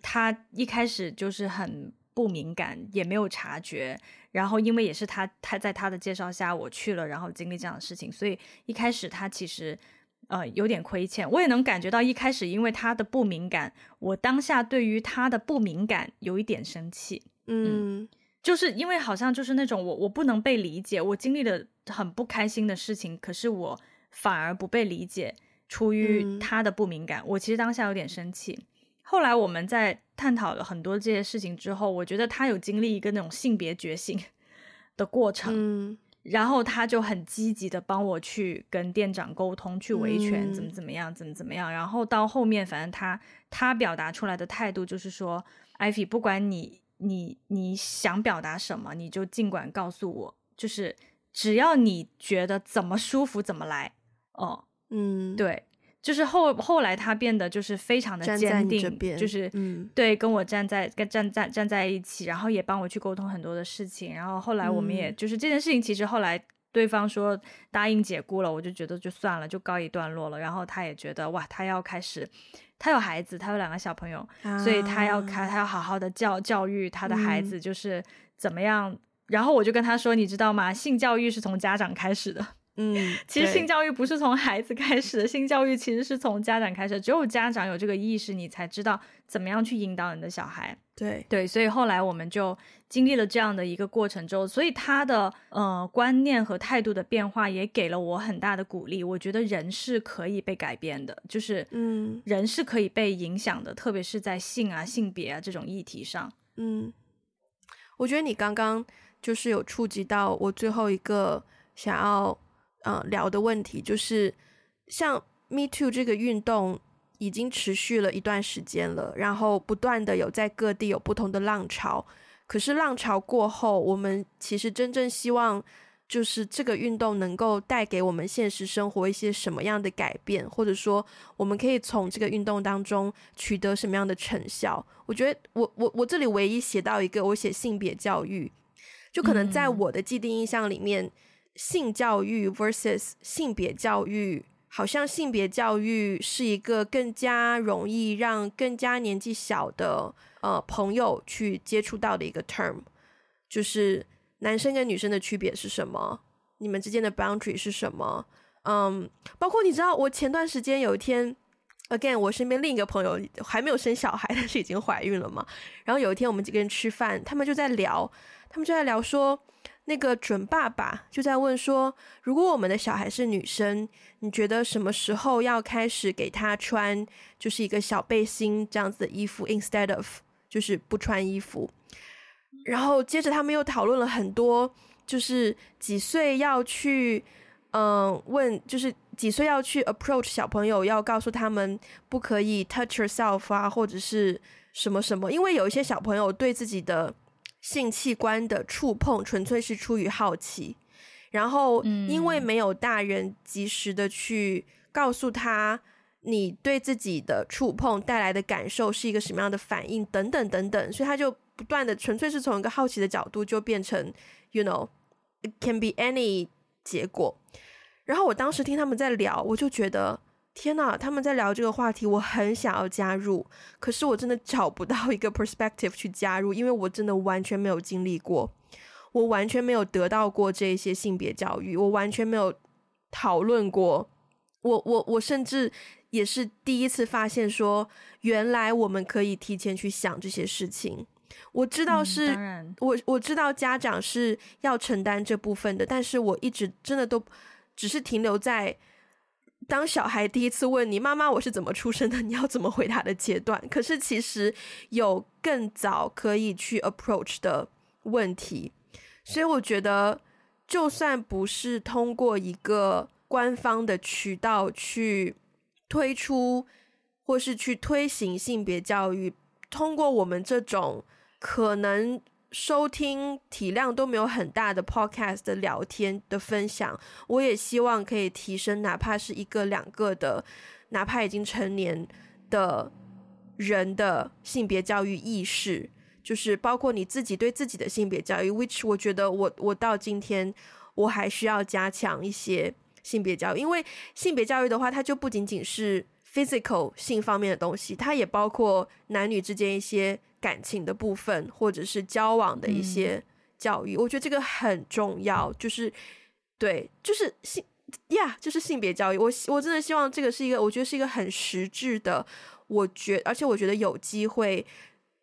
他一开始就是很不敏感，也没有察觉。然后因为也是他他在他的介绍下我去了，然后经历这样的事情，所以一开始他其实呃有点亏欠。我也能感觉到一开始因为他的不敏感，我当下对于他的不敏感有一点生气。嗯。嗯就是因为好像就是那种我我不能被理解，我经历了很不开心的事情，可是我反而不被理解，出于他的不敏感，嗯、我其实当下有点生气。后来我们在探讨了很多这些事情之后，我觉得他有经历一个那种性别觉醒的过程，嗯，然后他就很积极的帮我去跟店长沟通，去维权，怎么怎么样，怎么怎么样。然后到后面，反正他他表达出来的态度就是说艾菲不管你你你想表达什么，你就尽管告诉我，就是只要你觉得怎么舒服怎么来。哦，嗯，对。就是后后来他变得就是非常的坚定，就是嗯，对，跟我站在跟站在站在一起，然后也帮我去沟通很多的事情。然后后来我们也、嗯、就是这件事情，其实后来对方说答应解雇了，我就觉得就算了，就告一段落了。然后他也觉得哇，他要开始，他有孩子，他有两个小朋友，啊、所以他要开，他要好好的教教育他的孩子，就是怎么样。嗯、然后我就跟他说，你知道吗？性教育是从家长开始的。嗯，其实性教育不是从孩子开始的，性教育其实是从家长开始。只有家长有这个意识，你才知道怎么样去引导你的小孩。对对，所以后来我们就经历了这样的一个过程之后，所以他的呃观念和态度的变化也给了我很大的鼓励。我觉得人是可以被改变的，就是嗯，人是可以被影响的，特别是在性啊、性别啊这种议题上。嗯，我觉得你刚刚就是有触及到我最后一个想要。嗯，聊的问题就是，像 Me Too 这个运动已经持续了一段时间了，然后不断的有在各地有不同的浪潮。可是浪潮过后，我们其实真正希望就是这个运动能够带给我们现实生活一些什么样的改变，或者说我们可以从这个运动当中取得什么样的成效。我觉得我我我这里唯一写到一个，我写性别教育，就可能在我的既定印象里面。嗯性教育 versus 性别教育，好像性别教育是一个更加容易让更加年纪小的呃朋友去接触到的一个 term，就是男生跟女生的区别是什么？你们之间的 boundary 是什么？嗯，包括你知道，我前段时间有一天，again，我身边另一个朋友还没有生小孩，但是已经怀孕了嘛。然后有一天我们几个人吃饭，他们就在聊，他们就在聊说。那个准爸爸就在问说：“如果我们的小孩是女生，你觉得什么时候要开始给她穿就是一个小背心这样子的衣服，instead of 就是不穿衣服？”然后接着他们又讨论了很多，就是几岁要去，嗯，问就是几岁要去 approach 小朋友，要告诉他们不可以 touch yourself 啊，或者是什么什么，因为有一些小朋友对自己的。性器官的触碰纯粹是出于好奇，然后因为没有大人及时的去告诉他，你对自己的触碰带来的感受是一个什么样的反应等等等等，所以他就不断的纯粹是从一个好奇的角度就变成，you know，it can be any 结果。然后我当时听他们在聊，我就觉得。天呐，他们在聊这个话题，我很想要加入，可是我真的找不到一个 perspective 去加入，因为我真的完全没有经历过，我完全没有得到过这些性别教育，我完全没有讨论过，我我我甚至也是第一次发现说，原来我们可以提前去想这些事情。我知道是，嗯、我我知道家长是要承担这部分的，但是我一直真的都只是停留在。当小孩第一次问你妈妈我是怎么出生的，你要怎么回答的阶段，可是其实有更早可以去 approach 的问题，所以我觉得就算不是通过一个官方的渠道去推出或是去推行性别教育，通过我们这种可能。收听体量都没有很大的 podcast 的聊天的分享，我也希望可以提升，哪怕是一个两个的，哪怕已经成年的人的性别教育意识，就是包括你自己对自己的性别教育，which 我觉得我我到今天我还需要加强一些性别教育，因为性别教育的话，它就不仅仅是 physical 性方面的东西，它也包括男女之间一些。感情的部分，或者是交往的一些教育，嗯、我觉得这个很重要。就是，对，就是性呀，就是性别教育。我我真的希望这个是一个，我觉得是一个很实质的。我觉，而且我觉得有机会，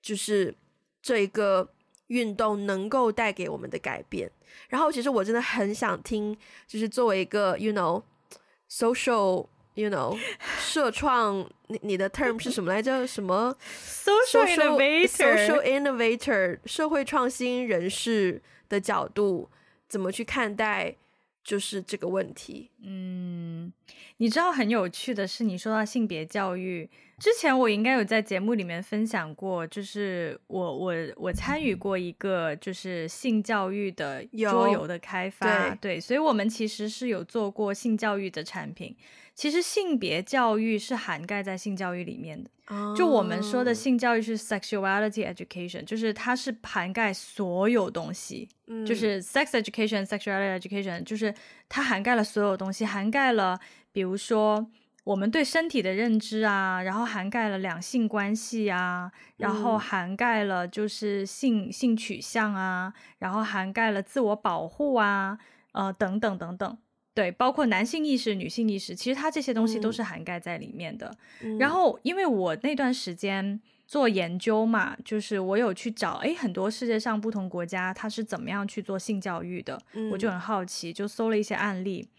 就是这一个运动能够带给我们的改变。然后，其实我真的很想听，就是作为一个，you know，social。You know，社创，你你的 term 是什么来着？什么？Social innovator，social innovator，社会创新人士的角度，怎么去看待就是这个问题？嗯，你知道很有趣的是，你说到性别教育。之前我应该有在节目里面分享过，就是我我我参与过一个就是性教育的桌游的开发，对，对，所以我们其实是有做过性教育的产品。其实性别教育是涵盖在性教育里面的，就我们说的性教育是 sexuality education，就是它是涵盖所有东西，嗯，就是 sex education、sexuality education，就是它涵盖了所有东西，涵盖了比如说。我们对身体的认知啊，然后涵盖了两性关系啊，然后涵盖了就是性性取向啊，然后涵盖了自我保护啊，呃，等等等等，对，包括男性意识、女性意识，其实它这些东西都是涵盖在里面的。嗯。然后，因为我那段时间做研究嘛，就是我有去找，诶，很多世界上不同国家它是怎么样去做性教育的，嗯，我就很好奇，就搜了一些案例。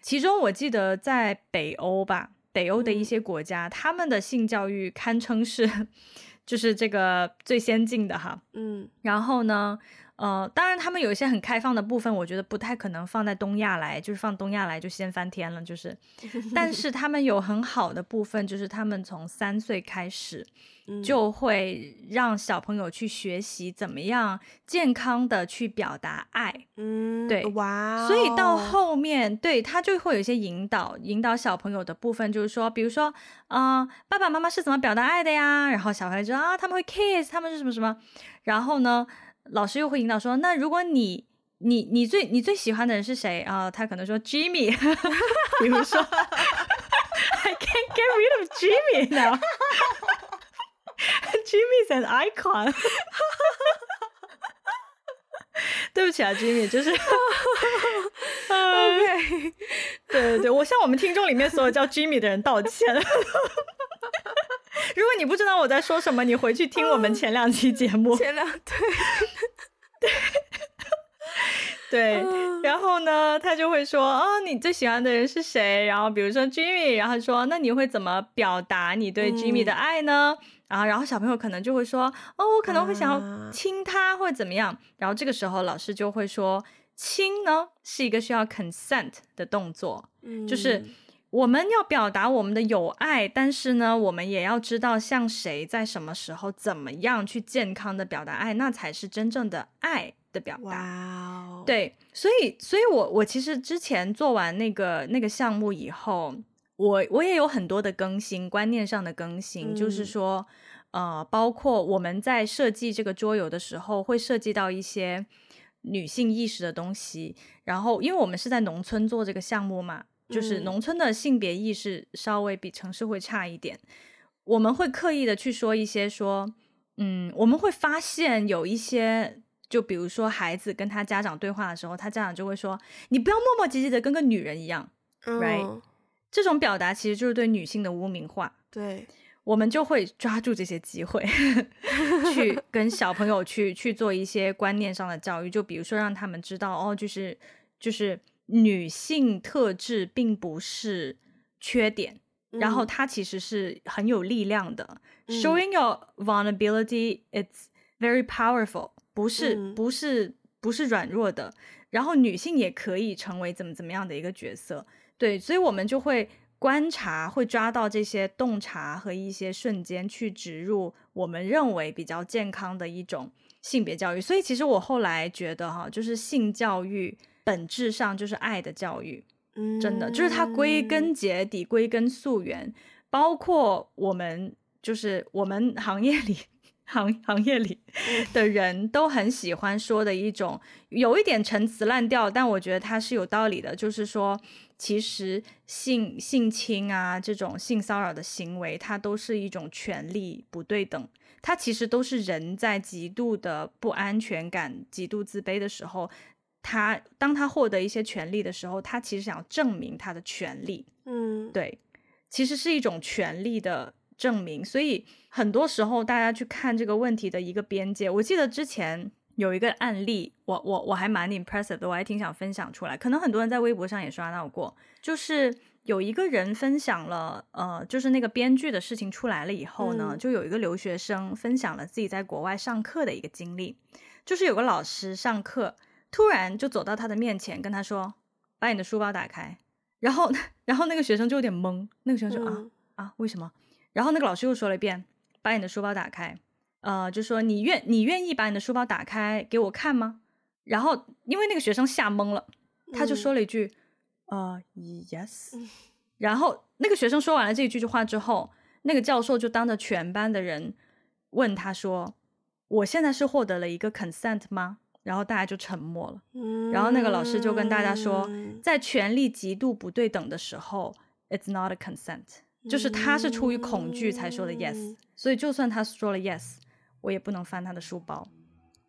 其中我记得在北欧吧，北欧的一些国家，嗯，他们的性教育堪称是，就是这个最先进的哈。嗯，然后呢，呃，当然他们有一些很开放的部分，我觉得不太可能放在东亚来，就是放东亚来就掀翻天了，就是。但是他们有很好的部分，就是他们从三岁开始。就会让小朋友去学习怎么样健康的去表达爱，嗯，对，哇，所以到后面对他就会有一些引导，引导小朋友的部分就是说，比如说，啊、呃，爸爸妈妈是怎么表达爱的呀？然后小朋友就啊，他们会 kiss，他们是什么什么，然后呢，老师又会引导说，那如果你你你最你最喜欢的人是谁啊？他可能说 Jimmy，比如说，I can't get rid of Jimmy now。Jimmy is an icon，对不起啊，Jimmy，就是，OK，对对对，我向我们听众里面所有叫 Jimmy 的人道歉。如果你不知道我在说什么，你回去听我们前两期节目。前两对对 对，然后呢，他就会说，哦，你最喜欢的人是谁？然后比如说 Jimmy，然后说，那你会怎么表达你对 Jimmy 的爱呢？嗯然后，然后小朋友可能就会说：“哦，我可能会想要亲他，或者怎么样。”然后这个时候，老师就会说：“亲呢，是一个需要 consent 的动作，嗯，就是我们要表达我们的友爱，但是呢，我们也要知道向谁在什么时候怎么样去健康的表达爱，那才是真正的爱的表达。对，所以，所以我我其实之前做完那个那个项目以后。我我也有很多的更新，观念上的更新，嗯、就是说，呃，包括我们在设计这个桌游的时候，会涉及到一些女性意识的东西。然后，因为我们是在农村做这个项目嘛，就是农村的性别意识稍微比城市会差一点。嗯、我们会刻意的去说一些说，嗯，我们会发现有一些，就比如说孩子跟他家长对话的时候，他家长就会说：“你不要磨磨唧唧的，跟个女人一样。嗯” Right？这种表达其实就是对女性的污名化。对，我们就会抓住这些机会，去跟小朋友去去做一些观念上的教育。就比如说，让他们知道，哦，就是就是女性特质并不是缺点，嗯、然后它其实是很有力量的。嗯、Showing your vulnerability, it's very powerful，不是、嗯、不是不是软弱的。然后女性也可以成为怎么怎么样的一个角色。对，所以我们就会观察，会抓到这些洞察和一些瞬间去植入我们认为比较健康的一种性别教育。所以其实我后来觉得哈，就是性教育本质上就是爱的教育，嗯，真的就是它归根结底、归根溯源，包括我们就是我们行业里。行行业里的人都很喜欢说的一种，有一点陈词滥调，但我觉得它是有道理的。就是说，其实性性侵啊这种性骚扰的行为，它都是一种权利不对等。它其实都是人在极度的不安全感、极度自卑的时候，他当他获得一些权利的时候，他其实想要证明他的权利。嗯，对，其实是一种权利的。证明，所以很多时候大家去看这个问题的一个边界。我记得之前有一个案例，我我我还蛮 impressive 的，我还挺想分享出来。可能很多人在微博上也刷到过，就是有一个人分享了，呃，就是那个编剧的事情出来了以后呢，嗯、就有一个留学生分享了自己在国外上课的一个经历，就是有个老师上课。突然就走到他的面前，跟他说：“把你的书包打开。”然后，然后那个学生就有点懵。那个学生说：“啊啊，为什么？”然后那个老师又说了一遍：“把你的书包打开。”呃，就说你愿你愿意把你的书包打开给我看吗？然后因为那个学生吓懵了，他就说了一句：“呃，yes。”然后那个学生说完了这一句话之后，那个教授就当着全班的人问他说：“我现在是获得了一个 consent 吗？”然后大家就沉默了。然后那个老师就跟大家说，在权力极度不对等的时候，it's not a consent，就是他是出于恐惧才说的 yes。所以就算他说了 yes，我也不能翻他的书包。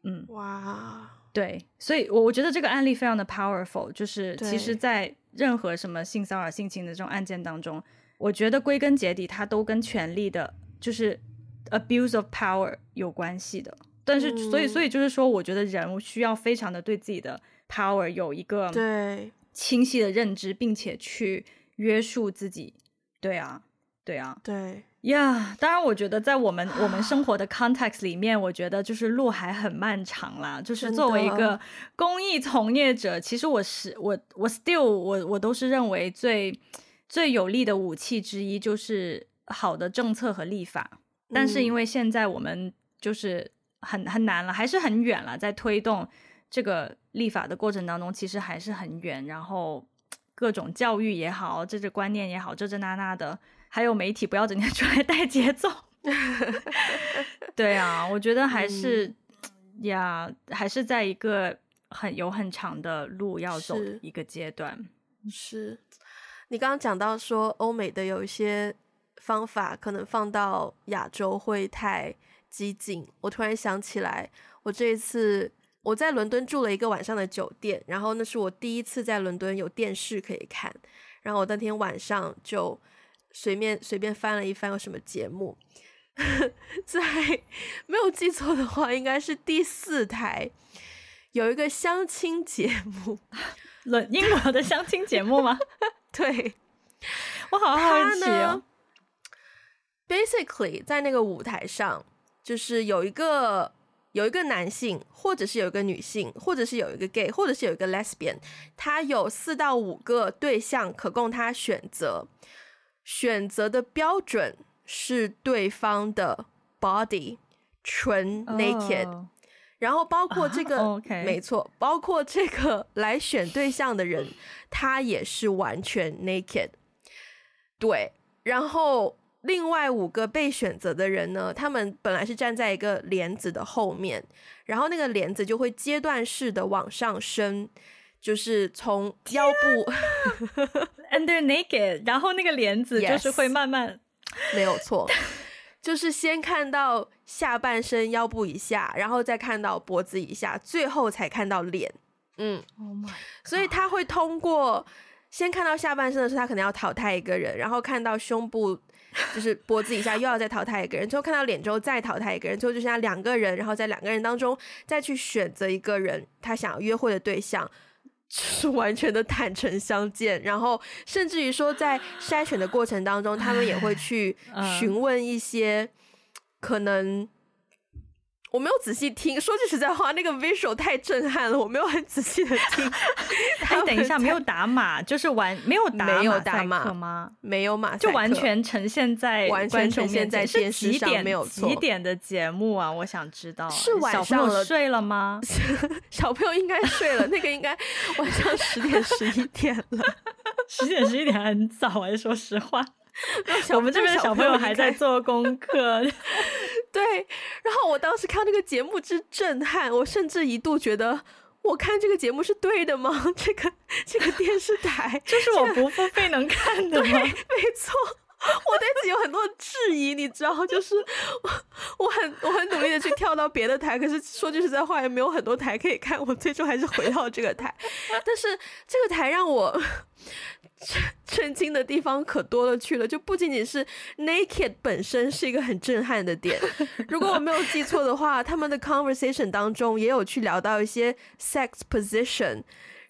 嗯，哇，对，所以我我觉得这个案例非常的 powerful，就是其实，在任何什么性骚扰、性侵的这种案件当中，我觉得归根结底，它都跟权力的，就是 abuse of power 有关系的。但是，所以，所以就是说，我觉得人需要非常的对自己的 power 有一个对清晰的认知，并且去约束自己。对啊，对啊，对呀。Yeah, 当然，我觉得在我们我们生活的 context 里面，我觉得就是路还很漫长啦。就是作为一个公益从业者，其实我是我我 still 我我都是认为最最有力的武器之一就是好的政策和立法。但是因为现在我们就是。很很难了，还是很远了。在推动这个立法的过程当中，其实还是很远。然后各种教育也好，这这观念也好，这这那那的，还有媒体不要整天 出来带节奏。对啊，我觉得还是、嗯、呀，还是在一个很有很长的路要走一个阶段。是，是你刚刚讲到说欧美的有一些方法，可能放到亚洲会太。激进，我突然想起来，我这一次我在伦敦住了一个晚上的酒店，然后那是我第一次在伦敦有电视可以看，然后我当天晚上就随便随便翻了一翻有什么节目，在没有记错的话，应该是第四台有一个相亲节目，伦英国的相亲节目吗？对，我好好奇哦。Basically，在那个舞台上。就是有一个有一个男性，或者是有一个女性，或者是有一个 gay，或者是有一个 lesbian，他有四到五个对象可供他选择，选择的标准是对方的 body 纯 naked，、oh. 然后包括这个，oh, okay. 没错，包括这个 来选对象的人，他也是完全 naked，对，然后。另外五个被选择的人呢，他们本来是站在一个帘子的后面，然后那个帘子就会阶段式的往上升，就是从腰部 under naked，然后那个帘子就是会慢慢，yes, 没有错，就是先看到下半身腰部以下，然后再看到脖子以下，最后才看到脸。嗯，oh my，所以他会通过先看到下半身的时候，他可能要淘汰一个人，然后看到胸部。就是脖子以下又要再淘汰一个人，最后看到脸之后再淘汰一个人，最后就剩下两个人，然后在两个人当中再去选择一个人，他想要约会的对象，就是完全的坦诚相见。然后甚至于说，在筛选的过程当中，他们也会去询问一些可能。我没有仔细听，说句实在话，那个 visual 太震撼了，我没有很仔细的听。哎，等一下，没有打码，就是完没有打没有打码吗？没有马赛克，就完全呈现在完全呈现在电视上，没有错。几点的节目啊？我想知道。是晚上了，睡了吗？小朋友应该睡了，那个应该晚上十点十一点了，十点十一点很早哎、欸，说实话。我们这边小朋友还在做功课。对，然后我当时看那个节目之震撼，我甚至一度觉得，我看这个节目是对的吗？这个这个电视台就是我不付费能看的吗？对，没错，我对自己有很多质疑，你知道，就是我我很我很努力的去跳到别的台，可是说句实在话，也没有很多台可以看，我最终还是回到这个台。但是这个台让我。震惊的地方可多了去了，就不仅仅是 naked 本身是一个很震撼的点。如果我没有记错的话，他们的 conversation 当中也有去聊到一些 sex position。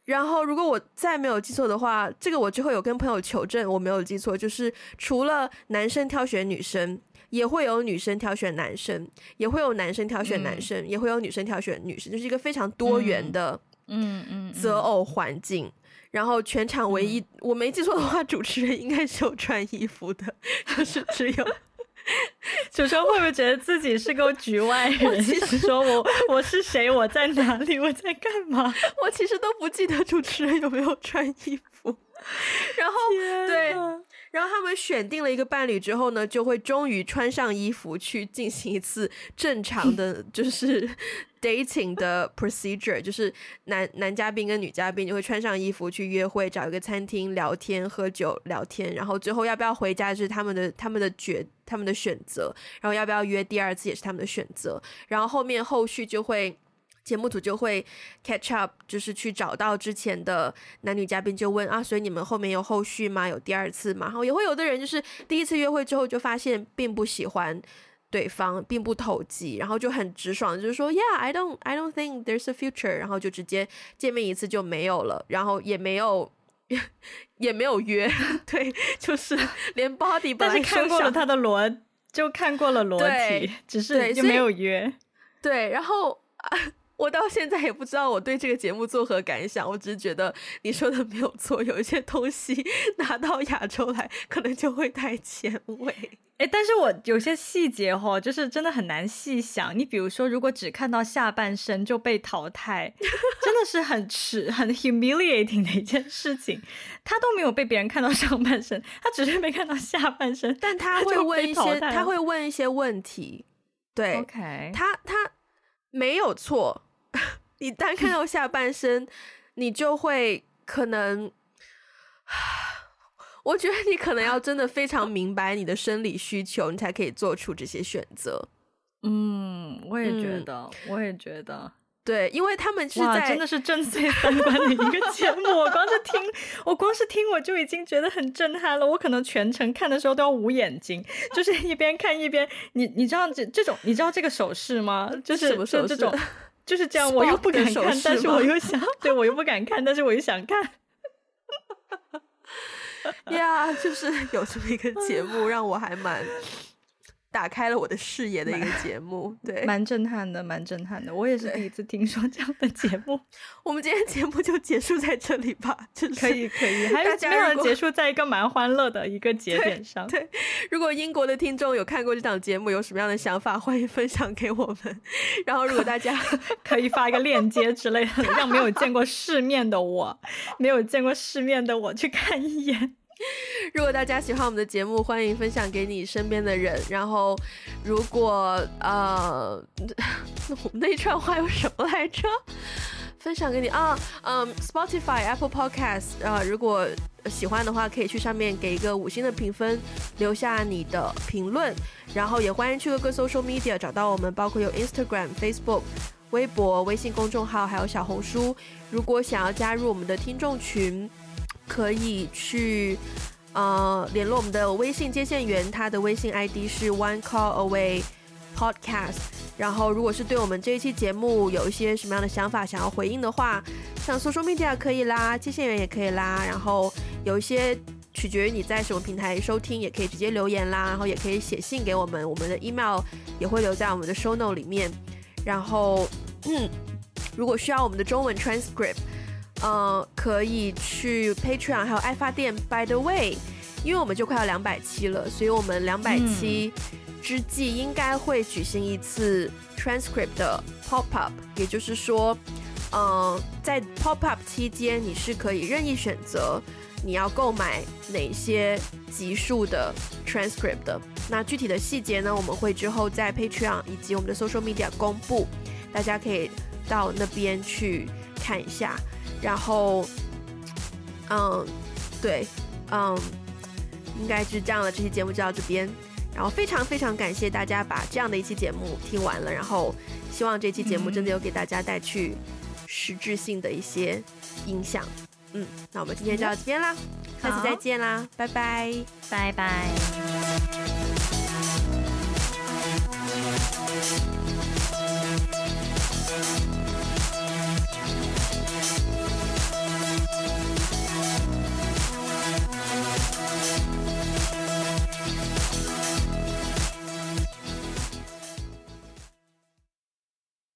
然后，如果我再没有记错的话，这个我之后有跟朋友求证，我没有记错，就是除了男生挑选女生，也会有女生挑选男生，也会有男生挑选男生，嗯、也会有女生挑选女生，就是一个非常多元的嗯嗯。择偶环境，然后全场唯一、嗯、我没记错的话，主持人应该是有穿衣服的，就是只有。主持人会不会觉得自己是个局外人？我其实说我我是谁？我在哪里？我在干嘛？我其实都不记得主持人有没有穿衣服。然后对，然后他们选定了一个伴侣之后呢，就会终于穿上衣服去进行一次正常的，就是 dating 的 procedure，就是男男嘉宾跟女嘉宾就会穿上衣服去约会，找一个餐厅聊天、喝酒、聊天，然后最后要不要回家就是他们的他们的决他们的选择，然后要不要约第二次也是他们的选择，然后后面后续就会。节目组就会 catch up，就是去找到之前的男女嘉宾，就问啊，所以你们后面有后续吗？有第二次吗？然后也会有的人就是第一次约会之后就发现并不喜欢对方，并不投机，然后就很直爽，就是说，Yeah，I don't, I don't think there's a future，然后就直接见面一次就没有了，然后也没有 也没有约，对，就是连 body，但是看过了他的裸，就看过了裸体，只是就没有约，对，对，然后。我到现在也不知道我对这个节目作何感想，我只是觉得你说的没有错，有一些东西 拿到亚洲来可能就会太前卫。哎，但是我有些细节哈，就是真的很难细想。你比如说，如果只看到下半身就被淘汰，真的是很耻、很 humiliating 的一件事情。他都没有被别人看到上半身，他只是没看到下半身，但他会问一些，他会问一些问题。对他他没有错。你单看到下半身，你就会可能，我觉得你可能要真的非常明白你的生理需求，你才可以做出这些选择。嗯，我也觉得，嗯、我也觉得，对，因为他们是在真的是震碎三观的一个节目。我光是听，我光是听，我就已经觉得很震撼了。我可能全程看的时候都要捂眼睛，就是一边看一边，你你知道这这种，你知道这个手势吗？就是？这种。就是这样，我又不敢看，但是我又想，对，我又不敢看，但是我又想看。呀，yeah, 就是有这么一个节目，让我还蛮。打开了我的视野的一个节目，对，蛮震撼的，蛮震撼的。我也是第一次听说这样的节目。我们今天节目就结束在这里吧，就是可以可以，还有没有结束在一个蛮欢乐的一个节点上对。对，如果英国的听众有看过这档节目，有什么样的想法，欢迎分享给我们。然后，如果大家可以发一个链接之类的，让没有见过世面的我，没有见过世面的我去看一眼。如果大家喜欢我们的节目，欢迎分享给你身边的人。然后，如果呃，我那一串话有什么来着？分享给你啊，嗯，Spotify、Apple Podcast，呃，如果喜欢的话，可以去上面给一个五星的评分，留下你的评论。然后也欢迎去各个 social media 找到我们，包括有 Instagram、Facebook、微博、微信公众号，还有小红书。如果想要加入我们的听众群，可以去呃联络我们的微信接线员，他的微信 ID 是 One Call Away Podcast。然后，如果是对我们这一期节目有一些什么样的想法想要回应的话，像 Social Media 可以啦，接线员也可以啦。然后有一些取决于你在什么平台收听，也可以直接留言啦。然后也可以写信给我们，我们的 email 也会留在我们的 Show Note 里面。然后，嗯，如果需要我们的中文 transcript。呃，可以去 Patreon，还有爱发电。By the way，因为我们就快要两百期了，所以我们两百期之际应该会举行一次 transcript 的 pop up。也就是说，嗯、呃，在 pop up 期间，你是可以任意选择你要购买哪些集数的 transcript 的。那具体的细节呢，我们会之后在 Patreon 以及我们的 social media 公布，大家可以到那边去看一下。然后，嗯，对，嗯，应该是这样的。这期节目就到这边。然后非常非常感谢大家把这样的一期节目听完了。然后希望这期节目真的有给大家带去实质性的一些影响。嗯，那我们今天就到这边啦，下次再见啦，拜拜，拜拜。